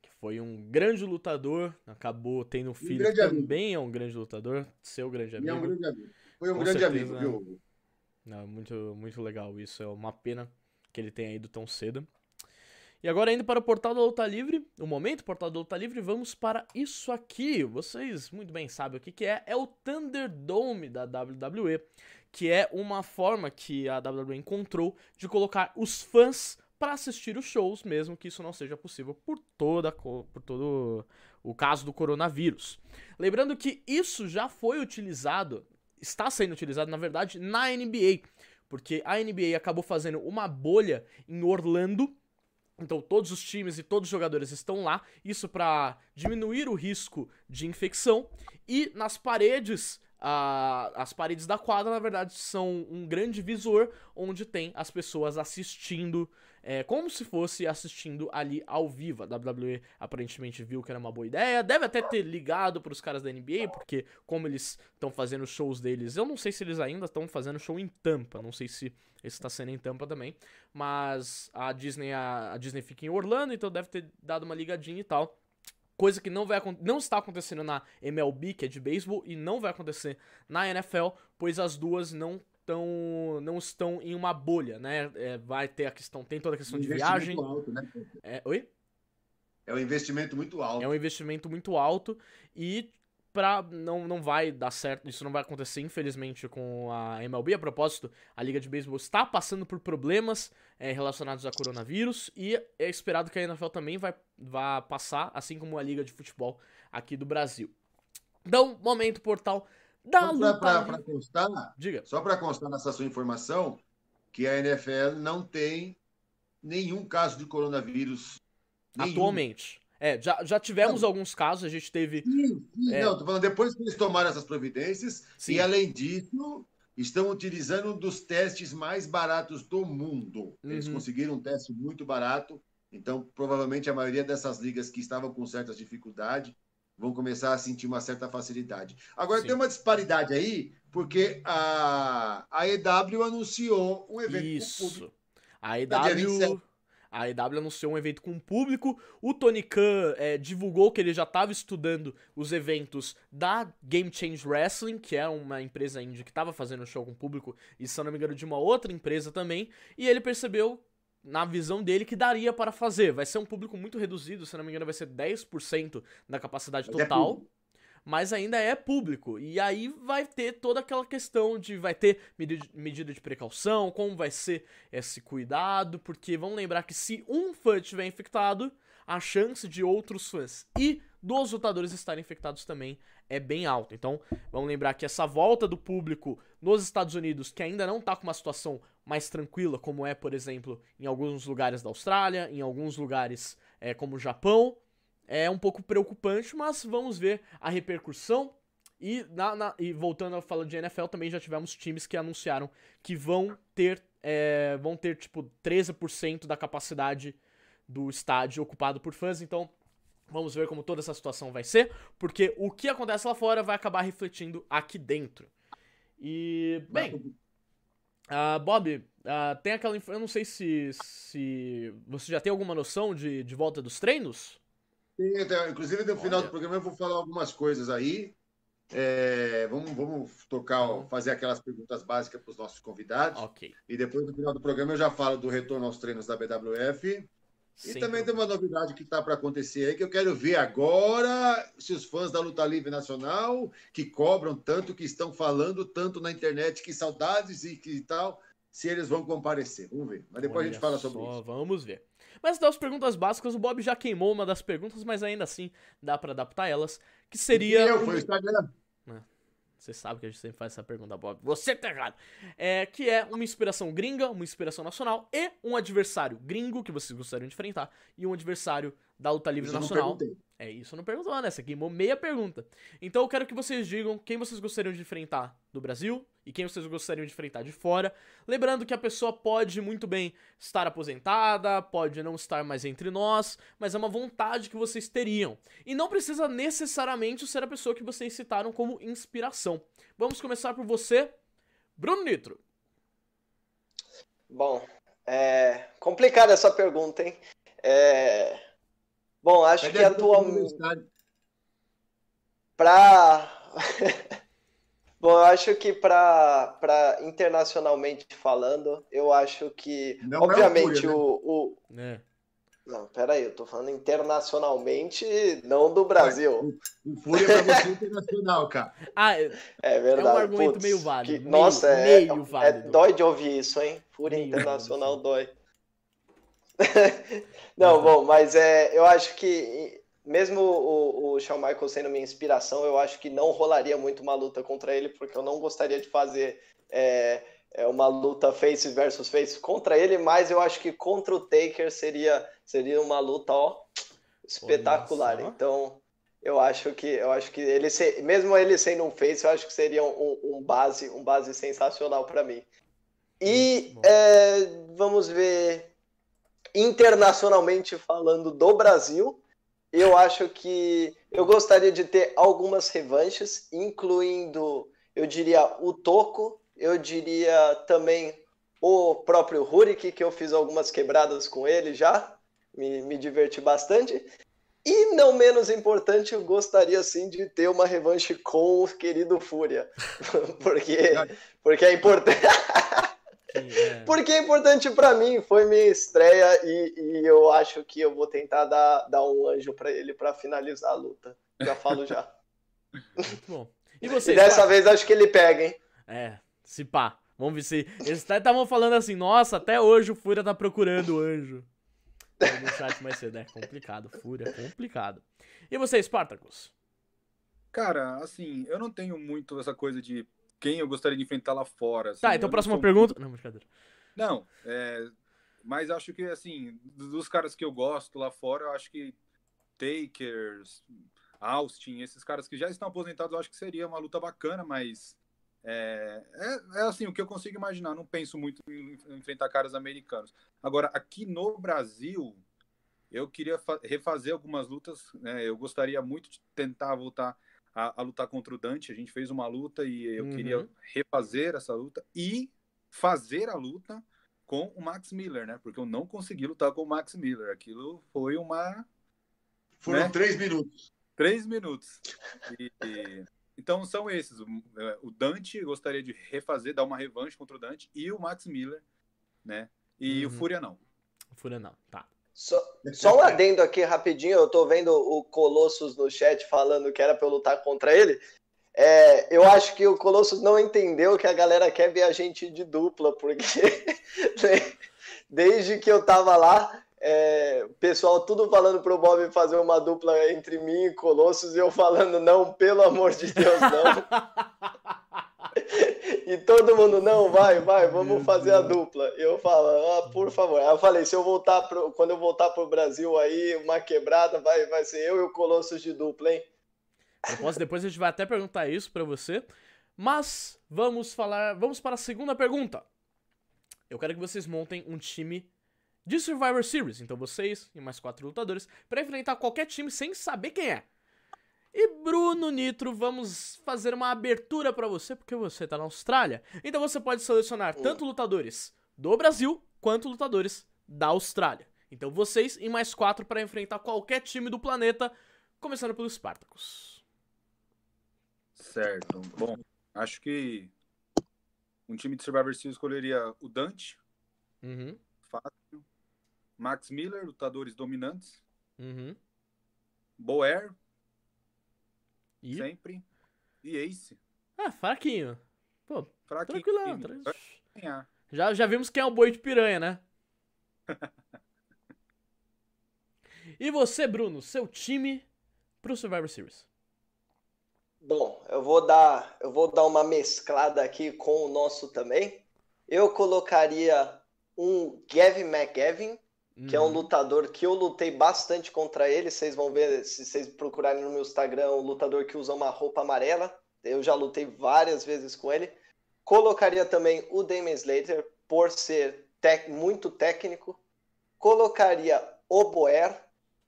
Que foi um grande lutador, acabou tendo um filho um também é um grande lutador, seu grande amigo. É um grande amigo. Foi um Com grande certeza, amigo, viu? Não, muito, muito legal isso. É uma pena que ele tenha ido tão cedo. E agora indo para o portal da Luta Livre, o momento portal da Luta Livre, vamos para isso aqui. Vocês muito bem sabem o que, que é. É o Thunderdome da WWE, que é uma forma que a WWE encontrou de colocar os fãs para assistir os shows, mesmo que isso não seja possível por toda por todo o caso do coronavírus. Lembrando que isso já foi utilizado, está sendo utilizado na verdade na NBA, porque a NBA acabou fazendo uma bolha em Orlando então todos os times e todos os jogadores estão lá, isso para diminuir o risco de infecção. E nas paredes, as paredes da quadra, na verdade, são um grande visor onde tem as pessoas assistindo é, como se fosse assistindo ali ao vivo. A WWE aparentemente viu que era uma boa ideia. Deve até ter ligado para os caras da NBA, porque como eles estão fazendo shows deles, eu não sei se eles ainda estão fazendo show em Tampa. Não sei se esse está sendo em Tampa também. Mas a Disney, a, a Disney fica em Orlando, então deve ter dado uma ligadinha e tal coisa que não vai não está acontecendo na MLB, que é de beisebol, e não vai acontecer na NFL, pois as duas não tão, não estão em uma bolha, né? É, vai ter a questão, tem toda a questão um de viagem. Alto, né? é, oi? É um investimento muito alto. É um investimento muito alto e pra, não, não vai dar certo, isso não vai acontecer, infelizmente, com a MLB. A propósito, a Liga de Beisebol está passando por problemas é, relacionados a coronavírus e é esperado que a NFL também vai, vai passar, assim como a Liga de Futebol aqui do Brasil. Então, momento portal da só luta. Para constar, Diga. Só para constar nessa sua informação, que a NFL não tem nenhum caso de coronavírus. Nenhum. Atualmente. É, já, já tivemos não. alguns casos, a gente teve. Sim, sim, é... Não, tô falando depois que eles tomaram essas providências, sim. e além disso, estão utilizando um dos testes mais baratos do mundo. Eles uhum. conseguiram um teste muito barato, então provavelmente a maioria dessas ligas que estavam com certas dificuldades vão começar a sentir uma certa facilidade. Agora Sim. tem uma disparidade aí, porque a, a EW anunciou um evento Isso. público. A EW, a EW anunciou um evento com público. O Tony Khan é, divulgou que ele já estava estudando os eventos da Game Change Wrestling, que é uma empresa indie que estava fazendo show com público, e se eu não me engano, de uma outra empresa também. E ele percebeu na visão dele, que daria para fazer. Vai ser um público muito reduzido, se não me engano, vai ser 10% da capacidade mas é total. É mas ainda é público. E aí vai ter toda aquela questão de vai ter medida de precaução, como vai ser esse cuidado, porque vamos lembrar que se um fã estiver infectado, a chance de outros fãs e dos lutadores estarem infectados também é bem alta. Então, vamos lembrar que essa volta do público nos Estados Unidos, que ainda não está com uma situação mais tranquila, como é, por exemplo, em alguns lugares da Austrália, em alguns lugares é, como o Japão. É um pouco preocupante, mas vamos ver a repercussão. E, na, na, e voltando a falar de NFL, também já tivemos times que anunciaram que vão ter, é, vão ter tipo 13% da capacidade do estádio ocupado por fãs. Então, vamos ver como toda essa situação vai ser, porque o que acontece lá fora vai acabar refletindo aqui dentro. E, bem, Uh, Bob, uh, tem aquela. Eu não sei se, se você já tem alguma noção de, de volta dos treinos? Sim, até, inclusive no final Olha. do programa eu vou falar algumas coisas aí. É, vamos, vamos tocar, ó, fazer aquelas perguntas básicas para os nossos convidados. Ok. E depois no final do programa eu já falo do retorno aos treinos da BWF e também tem uma novidade que está para acontecer aí, que eu quero ver agora se os fãs da Luta Livre Nacional, que cobram tanto, que estão falando tanto na internet, que saudades e que tal, se eles vão comparecer. Vamos ver. Mas depois Olha a gente fala sobre só, isso. Vamos ver. Mas das perguntas básicas, o Bob já queimou uma das perguntas, mas ainda assim dá para adaptar elas, que seria... E eu, foi o Instagram. Você sabe que a gente sempre faz essa pergunta, Bob. Você tá errado. É, que é uma inspiração gringa, uma inspiração nacional e um adversário gringo que vocês gostariam de enfrentar e um adversário da luta livre isso nacional. É isso, não perguntou, né? Você queimou meia pergunta. Então eu quero que vocês digam quem vocês gostariam de enfrentar do Brasil e quem vocês gostariam de enfrentar de fora. Lembrando que a pessoa pode muito bem estar aposentada, pode não estar mais entre nós, mas é uma vontade que vocês teriam. E não precisa necessariamente ser a pessoa que vocês citaram como inspiração. Vamos começar por você, Bruno Nitro. Bom, é complicada essa pergunta, hein? É... Bom, acho Cadê que atualmente. Pra. Bom, eu acho que para internacionalmente falando, eu acho que. Não obviamente, é o. o, o... É. Não, peraí, eu tô falando internacionalmente, não do Brasil. O, Fúria é pra você internacional, cara. Ah, é, é verdade. É um argumento Puts, meio válido. Que, meio, nossa, é, meio é, válido. É, dói de ouvir isso, hein? Fúria meio internacional válido. dói. não, bom, mas é, eu acho que mesmo o, o Shawn Michaels sendo minha inspiração, eu acho que não rolaria muito uma luta contra ele, porque eu não gostaria de fazer é, é uma luta face versus face contra ele, mas eu acho que contra o Taker seria, seria uma luta ó, espetacular. Então, eu acho que eu acho que ele mesmo ele sendo um face, eu acho que seria um, um base, um base sensacional para mim. E é, vamos ver internacionalmente falando do Brasil, eu acho que eu gostaria de ter algumas revanches, incluindo, eu diria, o Toco, eu diria também o próprio Rurik, que eu fiz algumas quebradas com ele já, me, me diverti bastante. E não menos importante, eu gostaria sim de ter uma revanche com o querido Fúria. porque, porque é importante. É. Porque é importante para mim, foi minha estreia e, e, eu acho que eu vou tentar dar, dar um anjo para ele para finalizar a luta. Já falo já. Muito bom. E, você, e dessa vez acho que ele pega, hein? É, se pá. Vamos ver se. Eles estavam falando assim, nossa, até hoje o Fúria tá procurando o anjo. No chat mais cedo, é complicado. Fúria, é complicado. E você, Spartacus? Cara, assim, eu não tenho muito essa coisa de quem eu gostaria de enfrentar lá fora. Assim, tá, então próxima pergunta. Não, brincadeira. Não, é, mas acho que, assim, dos caras que eu gosto lá fora, eu acho que Takers, Austin, esses caras que já estão aposentados, eu acho que seria uma luta bacana, mas é, é, é, assim, o que eu consigo imaginar. Não penso muito em enfrentar caras americanos. Agora, aqui no Brasil, eu queria refazer algumas lutas. Né? Eu gostaria muito de tentar voltar a, a, lutar contra o Dante. A gente fez uma luta e eu uhum. queria refazer essa luta e fazer a luta com o Max Miller, né? Porque eu não consegui lutar com o Max Miller. Aquilo foi uma. Foram né? três minutos. Três minutos. E, e... Então são esses. É, o Dante gostaria de refazer, dar uma revanche contra o Dante e o Max Miller, né? E uhum. o Fúria não. O Fúria não, tá. Só, só, um adendo aqui rapidinho, eu tô vendo o Colossus no chat falando que era pra eu lutar contra ele. É, eu acho que o Colossus não entendeu que a galera quer ver a gente de dupla, porque desde que eu tava lá, é, pessoal tudo falando pro Bob fazer uma dupla entre mim e Colossus, e eu falando, não, pelo amor de Deus, não. e todo mundo, não, vai, vai, vamos fazer a dupla. Eu falo, ah, por favor. Aí eu falei, se eu voltar pro, quando eu voltar pro Brasil aí, uma quebrada, vai, vai ser eu e o Colossus de dupla, hein? Eu posso, depois a gente vai até perguntar isso para você. Mas vamos falar, vamos para a segunda pergunta. Eu quero que vocês montem um time de Survivor Series. Então vocês e mais quatro lutadores para enfrentar qualquer time sem saber quem é. E Bruno Nitro, vamos fazer uma abertura para você, porque você tá na Austrália. Então você pode selecionar tanto lutadores do Brasil quanto lutadores da Austrália. Então vocês e mais quatro para enfrentar qualquer time do planeta, começando pelo Spartacus. Certo. Bom, acho que um time de Survivor Series escolheria o Dante. Uhum. Fácil. Max Miller, lutadores dominantes. Uhum. Boer, e? Sempre. E Ace. Ah, fraquinho. Pô, fraquinho. tranquilão. Tra... Já, já vimos quem é o boi de piranha, né? e você, Bruno, seu time pro Survivor Series? Bom, eu vou dar, eu vou dar uma mesclada aqui com o nosso também. Eu colocaria um Gavin McGavin, que é um uhum. lutador que eu lutei bastante contra ele. Vocês vão ver, se vocês procurarem no meu Instagram, um lutador que usa uma roupa amarela. Eu já lutei várias vezes com ele. Colocaria também o Damon Slater, por ser muito técnico. Colocaria o Boer,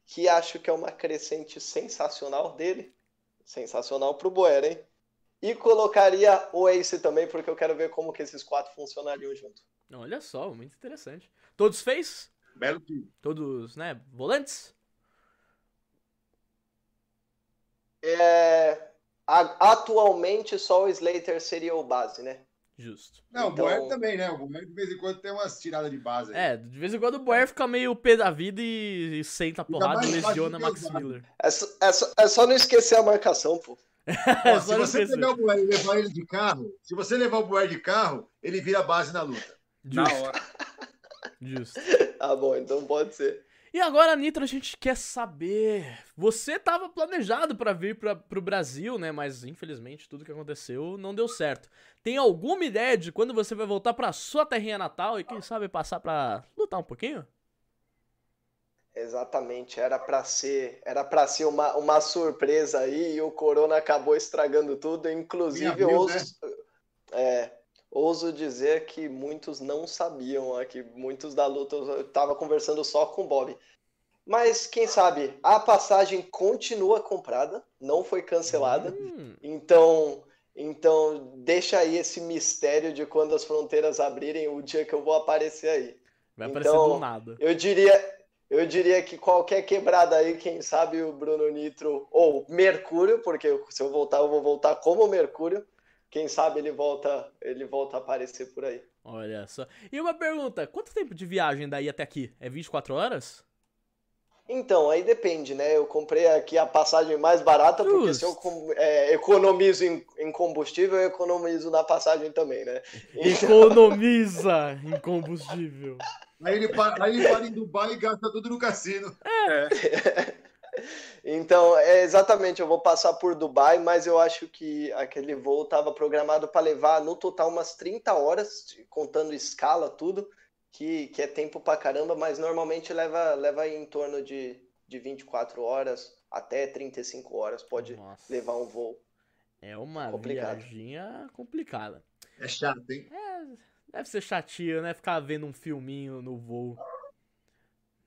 que acho que é uma crescente sensacional dele. Sensacional pro Boer, hein? E colocaria o Ace também, porque eu quero ver como que esses quatro funcionariam junto. Olha só, muito interessante. Todos fez? Belo time. Todos, né, volantes? É, atualmente só o Slater seria o base, né? Justo. Não, então... o Boer também, né? O Boer de vez em quando tem umas tiradas de base. Aí. É, de vez em quando o Boer fica meio pé da vida e, e senta a porrada e lesiona Max Miller. É só, é, só, é só não esquecer a marcação, pô. Ó, se você pegar o Boer e levar ele de carro, se você levar o Boer de carro, ele vira base na luta. Justo. Na hora. Justo. Ah, bom, então pode ser. E agora, Nitro, a gente quer saber. Você estava planejado para vir para o Brasil, né? Mas infelizmente tudo que aconteceu não deu certo. Tem alguma ideia de quando você vai voltar para sua terrinha natal e quem sabe passar para lutar um pouquinho? Exatamente, era para ser, era para ser uma, uma surpresa aí e o corona acabou estragando tudo, inclusive abril, ouso, né? é, ouso dizer que muitos não sabiam aqui, muitos da luta estava conversando só com o Bob. Mas quem sabe a passagem continua comprada, não foi cancelada. Hum. Então, então deixa aí esse mistério de quando as fronteiras abrirem, o dia que eu vou aparecer aí. Vai aparecer então, do nada. Eu diria, eu diria que qualquer quebrada aí, quem sabe o Bruno Nitro, ou Mercúrio, porque se eu voltar, eu vou voltar como Mercúrio. Quem sabe ele volta, ele volta a aparecer por aí. Olha só. E uma pergunta: quanto tempo de viagem daí até aqui? É 24 horas? Então, aí depende, né? Eu comprei aqui a passagem mais barata, Just. porque se eu é, economizo em, em, combustível, eu economizo na passagem também, né? Então... Economiza em combustível. Aí ele, para, aí ele para em Dubai e gasta tudo no cassino. É. então, é, exatamente, eu vou passar por Dubai, mas eu acho que aquele voo estava programado para levar no total umas 30 horas, contando escala, tudo que, que é tempo pra caramba, mas normalmente leva, leva em torno de, de 24 horas até 35 horas, pode Nossa. levar um voo. É uma complicado. viaginha complicada. É chato, hein? É, deve ser chatinho, né? Ficar vendo um filminho no voo.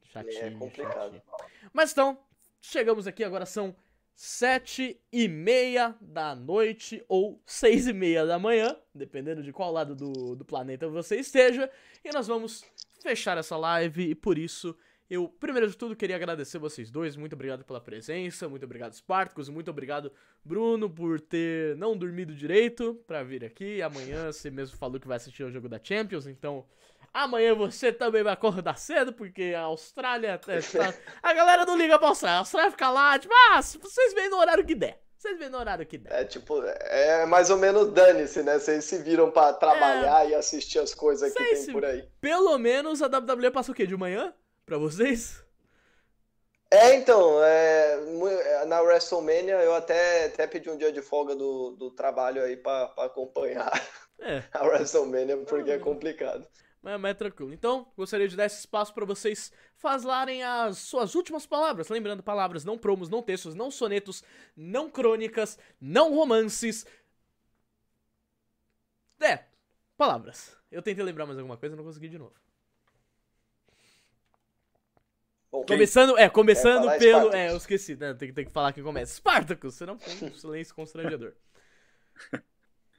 Chatinho. É complicado. Chatinho. Mas então, chegamos aqui, agora são sete e meia da noite ou seis e meia da manhã, dependendo de qual lado do, do planeta você esteja, e nós vamos fechar essa live e por isso eu, primeiro de tudo, queria agradecer vocês dois, muito obrigado pela presença, muito obrigado Spartacus, muito obrigado Bruno por ter não dormido direito para vir aqui, amanhã você mesmo falou que vai assistir o jogo da Champions, então Amanhã você também vai acordar cedo, porque a Austrália. É, tá... A galera não liga pra Austrália. A Austrália fica lá, tipo, ah, vocês vêm no horário que der. Vocês vêm no horário que der. É tipo, é mais ou menos dane-se, né? Vocês se viram pra trabalhar é... e assistir as coisas que tem por aí. Pelo menos a WWE passa o quê? De manhã? Pra vocês? É, então, é, na WrestleMania eu até, até pedi um dia de folga do, do trabalho aí pra, pra acompanhar é. a WrestleMania, porque é complicado mas, mas é tranquilo. Então, gostaria de dar esse espaço para vocês falarem as suas últimas palavras. Lembrando, palavras não promos, não textos, não sonetos, não crônicas, não romances. É, palavras. Eu tentei lembrar mais alguma coisa, não consegui de novo. Bom, começando, é, começando pelo. É, eu esqueci, né? Tem, tem que falar quem começa. Spartacus, senão foi um silêncio constrangedor.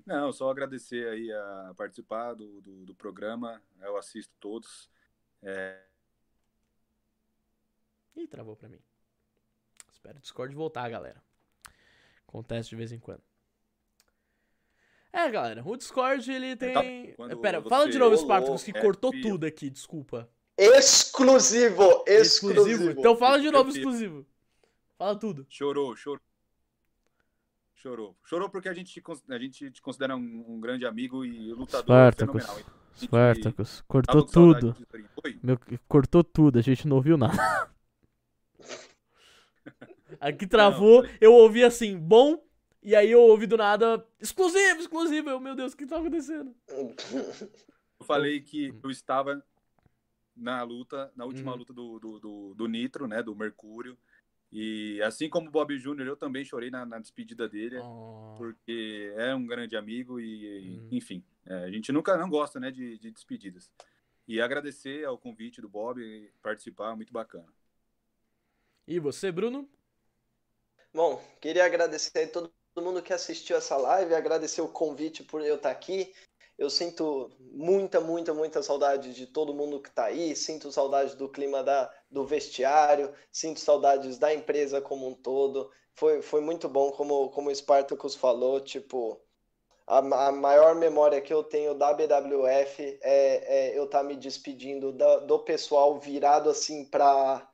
Não, só agradecer aí a participar do, do, do programa. Eu assisto todos. É... Ih, travou pra mim. Espero o Discord voltar, galera. Acontece de vez em quando. É, galera, o Discord ele tem. Quando Pera, fala de novo, Spartacus, que cortou tudo aqui, desculpa. Exclusivo, exclusivo! Exclusivo? Então fala de novo, exclusivo. Fala tudo. Chorou, chorou. Chorou. Chorou porque a gente, a gente te considera um, um grande amigo e lutador Spartacus. fenomenal. Spartacus, cortou tudo. Meu, cortou tudo, a gente não ouviu nada. Aqui travou, não, eu ouvi assim, bom, e aí eu ouvi do nada, exclusivo, exclusivo. Eu, meu Deus, o que tá acontecendo? Eu falei que eu estava na luta, na última uhum. luta do, do, do, do Nitro, né, do Mercúrio. E assim como o Bob Júnior, eu também chorei na, na despedida dele, oh. porque é um grande amigo e, hum. enfim, é, a gente nunca não gosta, né, de, de, despedidas. E agradecer ao convite do Bob participar, muito bacana. E você, Bruno? Bom, queria agradecer a todo mundo que assistiu essa live, agradecer o convite por eu estar aqui. Eu sinto muita, muita, muita saudade de todo mundo que está aí, sinto saudade do clima da, do vestiário, sinto saudades da empresa como um todo. Foi, foi muito bom, como, como o Spartacus falou, tipo, a, a maior memória que eu tenho da BWF é, é eu estar tá me despedindo da, do pessoal virado assim para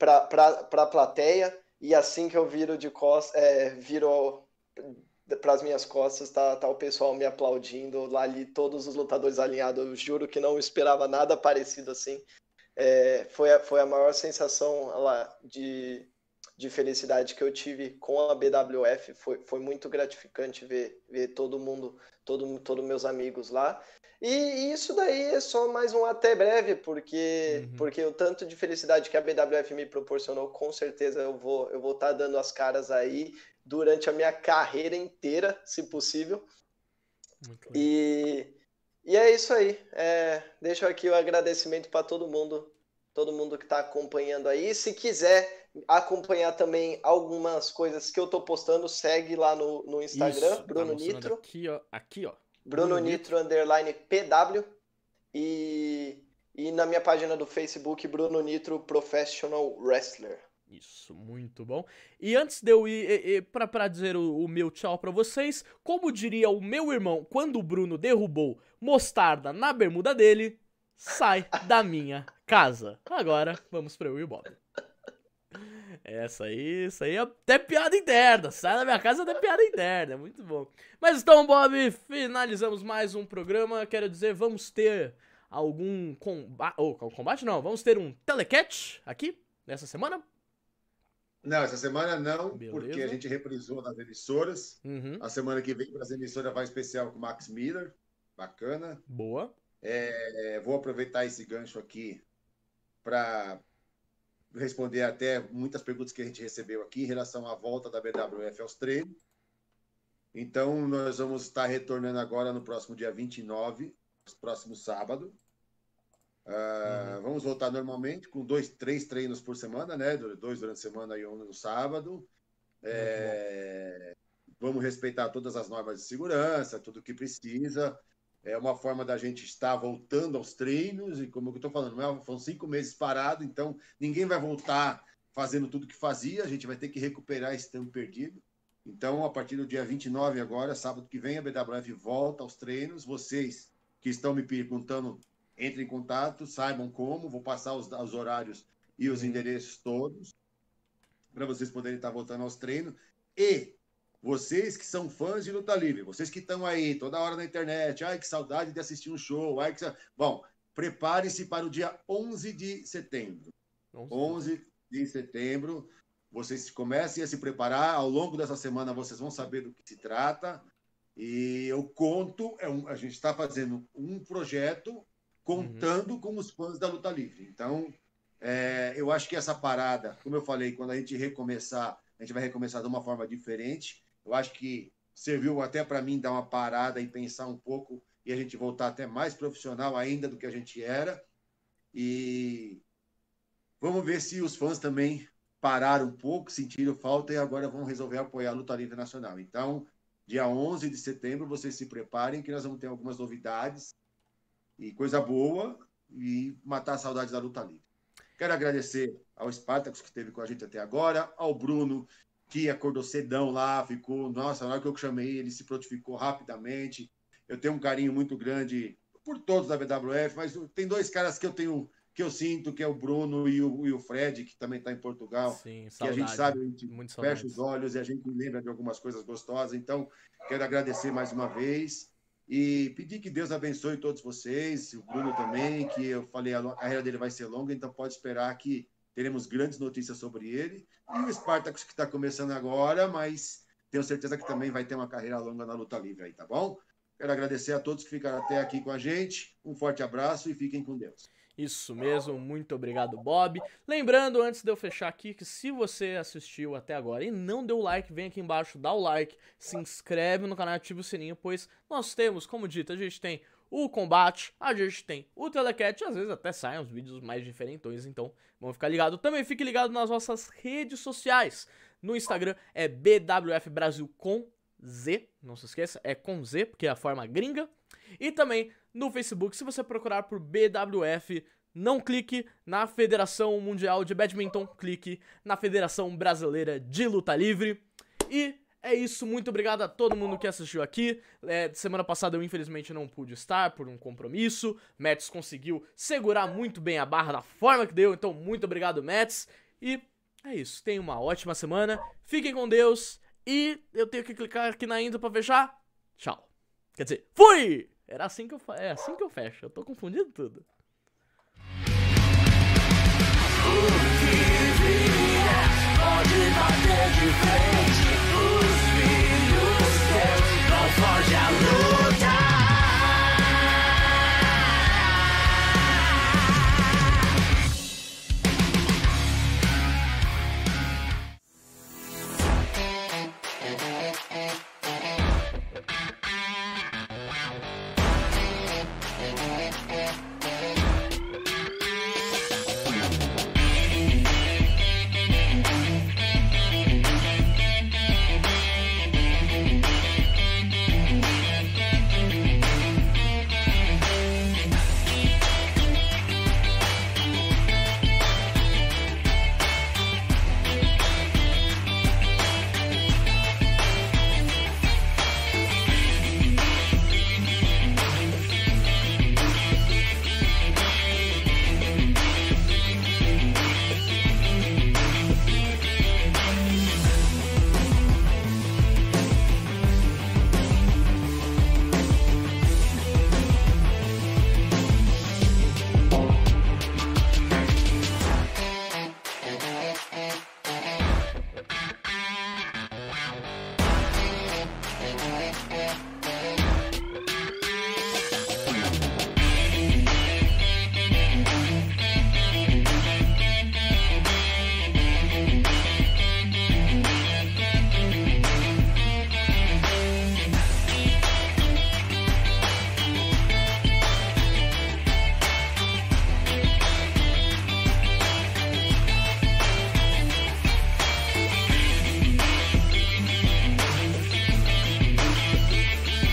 a plateia, e assim que eu viro de costas, é, viro para as minhas costas tá, tá o pessoal me aplaudindo lá ali, todos os lutadores alinhados. Eu juro que não esperava nada parecido assim. É, foi, a, foi a maior sensação lá de, de felicidade que eu tive com a BWF. Foi, foi muito gratificante ver, ver todo mundo, todo, todos meus amigos lá. E isso daí é só mais um até breve, porque, uhum. porque o tanto de felicidade que a BWF me proporcionou, com certeza eu vou eu vou estar tá dando as caras aí durante a minha carreira inteira, se possível. E, e é isso aí. É, deixo aqui o agradecimento para todo mundo, todo mundo que está acompanhando aí. Se quiser acompanhar também algumas coisas que eu estou postando, segue lá no, no Instagram, isso, Bruno tá Nitro. Aqui, ó. Aqui, ó. Bruno, Nitro, underline PW. E, e na minha página do Facebook, Bruno Nitro Professional Wrestler. Isso, muito bom. E antes de eu ir para dizer o, o, meu tchau para vocês, como diria o meu irmão quando o Bruno derrubou mostarda na bermuda dele, sai da minha casa. Agora, vamos para eu e o Bob. Essa aí, isso aí é até piada interna. Sai da minha casa até piada interna. Muito bom. Mas então, Bob, finalizamos mais um programa. Quero dizer, vamos ter algum combate. Oh, combate não, vamos ter um telecatch aqui nessa semana? Não, essa semana não, Beleza. porque a gente reprisou nas emissoras. Uhum. A semana que vem, para as emissoras, vai especial com o Max Miller. Bacana. Boa. É, vou aproveitar esse gancho aqui para responder até muitas perguntas que a gente recebeu aqui em relação à volta da BWF aos treinos. Então, nós vamos estar retornando agora no próximo dia 29, próximo sábado. Uh, uhum. Vamos voltar normalmente com dois, três treinos por semana, né? Dois durante a semana e um no sábado. É... Vamos respeitar todas as normas de segurança, tudo que precisa é uma forma da gente estar voltando aos treinos, e como eu estou falando, é, foram cinco meses parado, então ninguém vai voltar fazendo tudo que fazia, a gente vai ter que recuperar esse tempo perdido. Então, a partir do dia 29 agora, sábado que vem, a BWF volta aos treinos. Vocês que estão me perguntando, entrem em contato, saibam como, vou passar os, os horários e os endereços todos para vocês poderem estar voltando aos treinos. E vocês que são fãs de luta livre, vocês que estão aí toda hora na internet, ai que saudade de assistir um show, ai que. Bom, prepare-se para o dia 11 de setembro. 11 de setembro. Vocês comecem a se preparar. Ao longo dessa semana vocês vão saber do que se trata. E eu conto, é um, a gente está fazendo um projeto contando uhum. com os fãs da luta livre. Então, é, eu acho que essa parada, como eu falei, quando a gente recomeçar, a gente vai recomeçar de uma forma diferente. Eu acho que serviu até para mim dar uma parada e pensar um pouco e a gente voltar até mais profissional ainda do que a gente era. E vamos ver se os fãs também pararam um pouco, sentiram falta e agora vão resolver apoiar a luta livre nacional. Então, dia 11 de setembro, vocês se preparem que nós vamos ter algumas novidades e coisa boa e matar a saudade da luta livre. Quero agradecer ao Spartacus que esteve com a gente até agora, ao Bruno que acordou cedão lá, ficou. Nossa, na hora que eu chamei, ele se prontificou rapidamente. Eu tenho um carinho muito grande por todos da BWF, mas tem dois caras que eu tenho que eu sinto, que é o Bruno e o, e o Fred, que também está em Portugal. Sim, saudade, que a gente sabe, a gente fecha os olhos e a gente lembra de algumas coisas gostosas. Então, quero agradecer mais uma vez e pedir que Deus abençoe todos vocês, o Bruno também, que eu falei, a carreira dele vai ser longa, então pode esperar que teremos grandes notícias sobre ele. E o Spartacus, que está começando agora, mas tenho certeza que também vai ter uma carreira longa na luta livre aí, tá bom? Quero agradecer a todos que ficaram até aqui com a gente. Um forte abraço e fiquem com Deus. Isso mesmo, muito obrigado, Bob. Lembrando, antes de eu fechar aqui, que se você assistiu até agora e não deu like, vem aqui embaixo, dá o like, se inscreve no canal, ativa o sininho, pois nós temos, como dito, a gente tem o combate, a gente tem o telecat, às vezes até saem uns vídeos mais diferentões, então vamos ficar ligado. Também fique ligado nas nossas redes sociais. No Instagram é BWF Brasil com Z, não se esqueça, é com Z, porque é a forma gringa. E também no Facebook, se você procurar por BWF, não clique na Federação Mundial de Badminton, clique na Federação Brasileira de Luta Livre. E é isso, muito obrigado a todo mundo que assistiu aqui. É, semana passada eu infelizmente não pude estar por um compromisso. Mets conseguiu segurar muito bem a barra da forma que deu, então muito obrigado, Mets. E é isso, tenham uma ótima semana, fiquem com Deus e eu tenho que clicar aqui na intro pra fechar. Tchau. Quer dizer, fui! Era assim que eu fa... É assim que eu fecho. Eu tô confundindo tudo. O que vier pode bater de frente. Os filhos teus não foge a luz.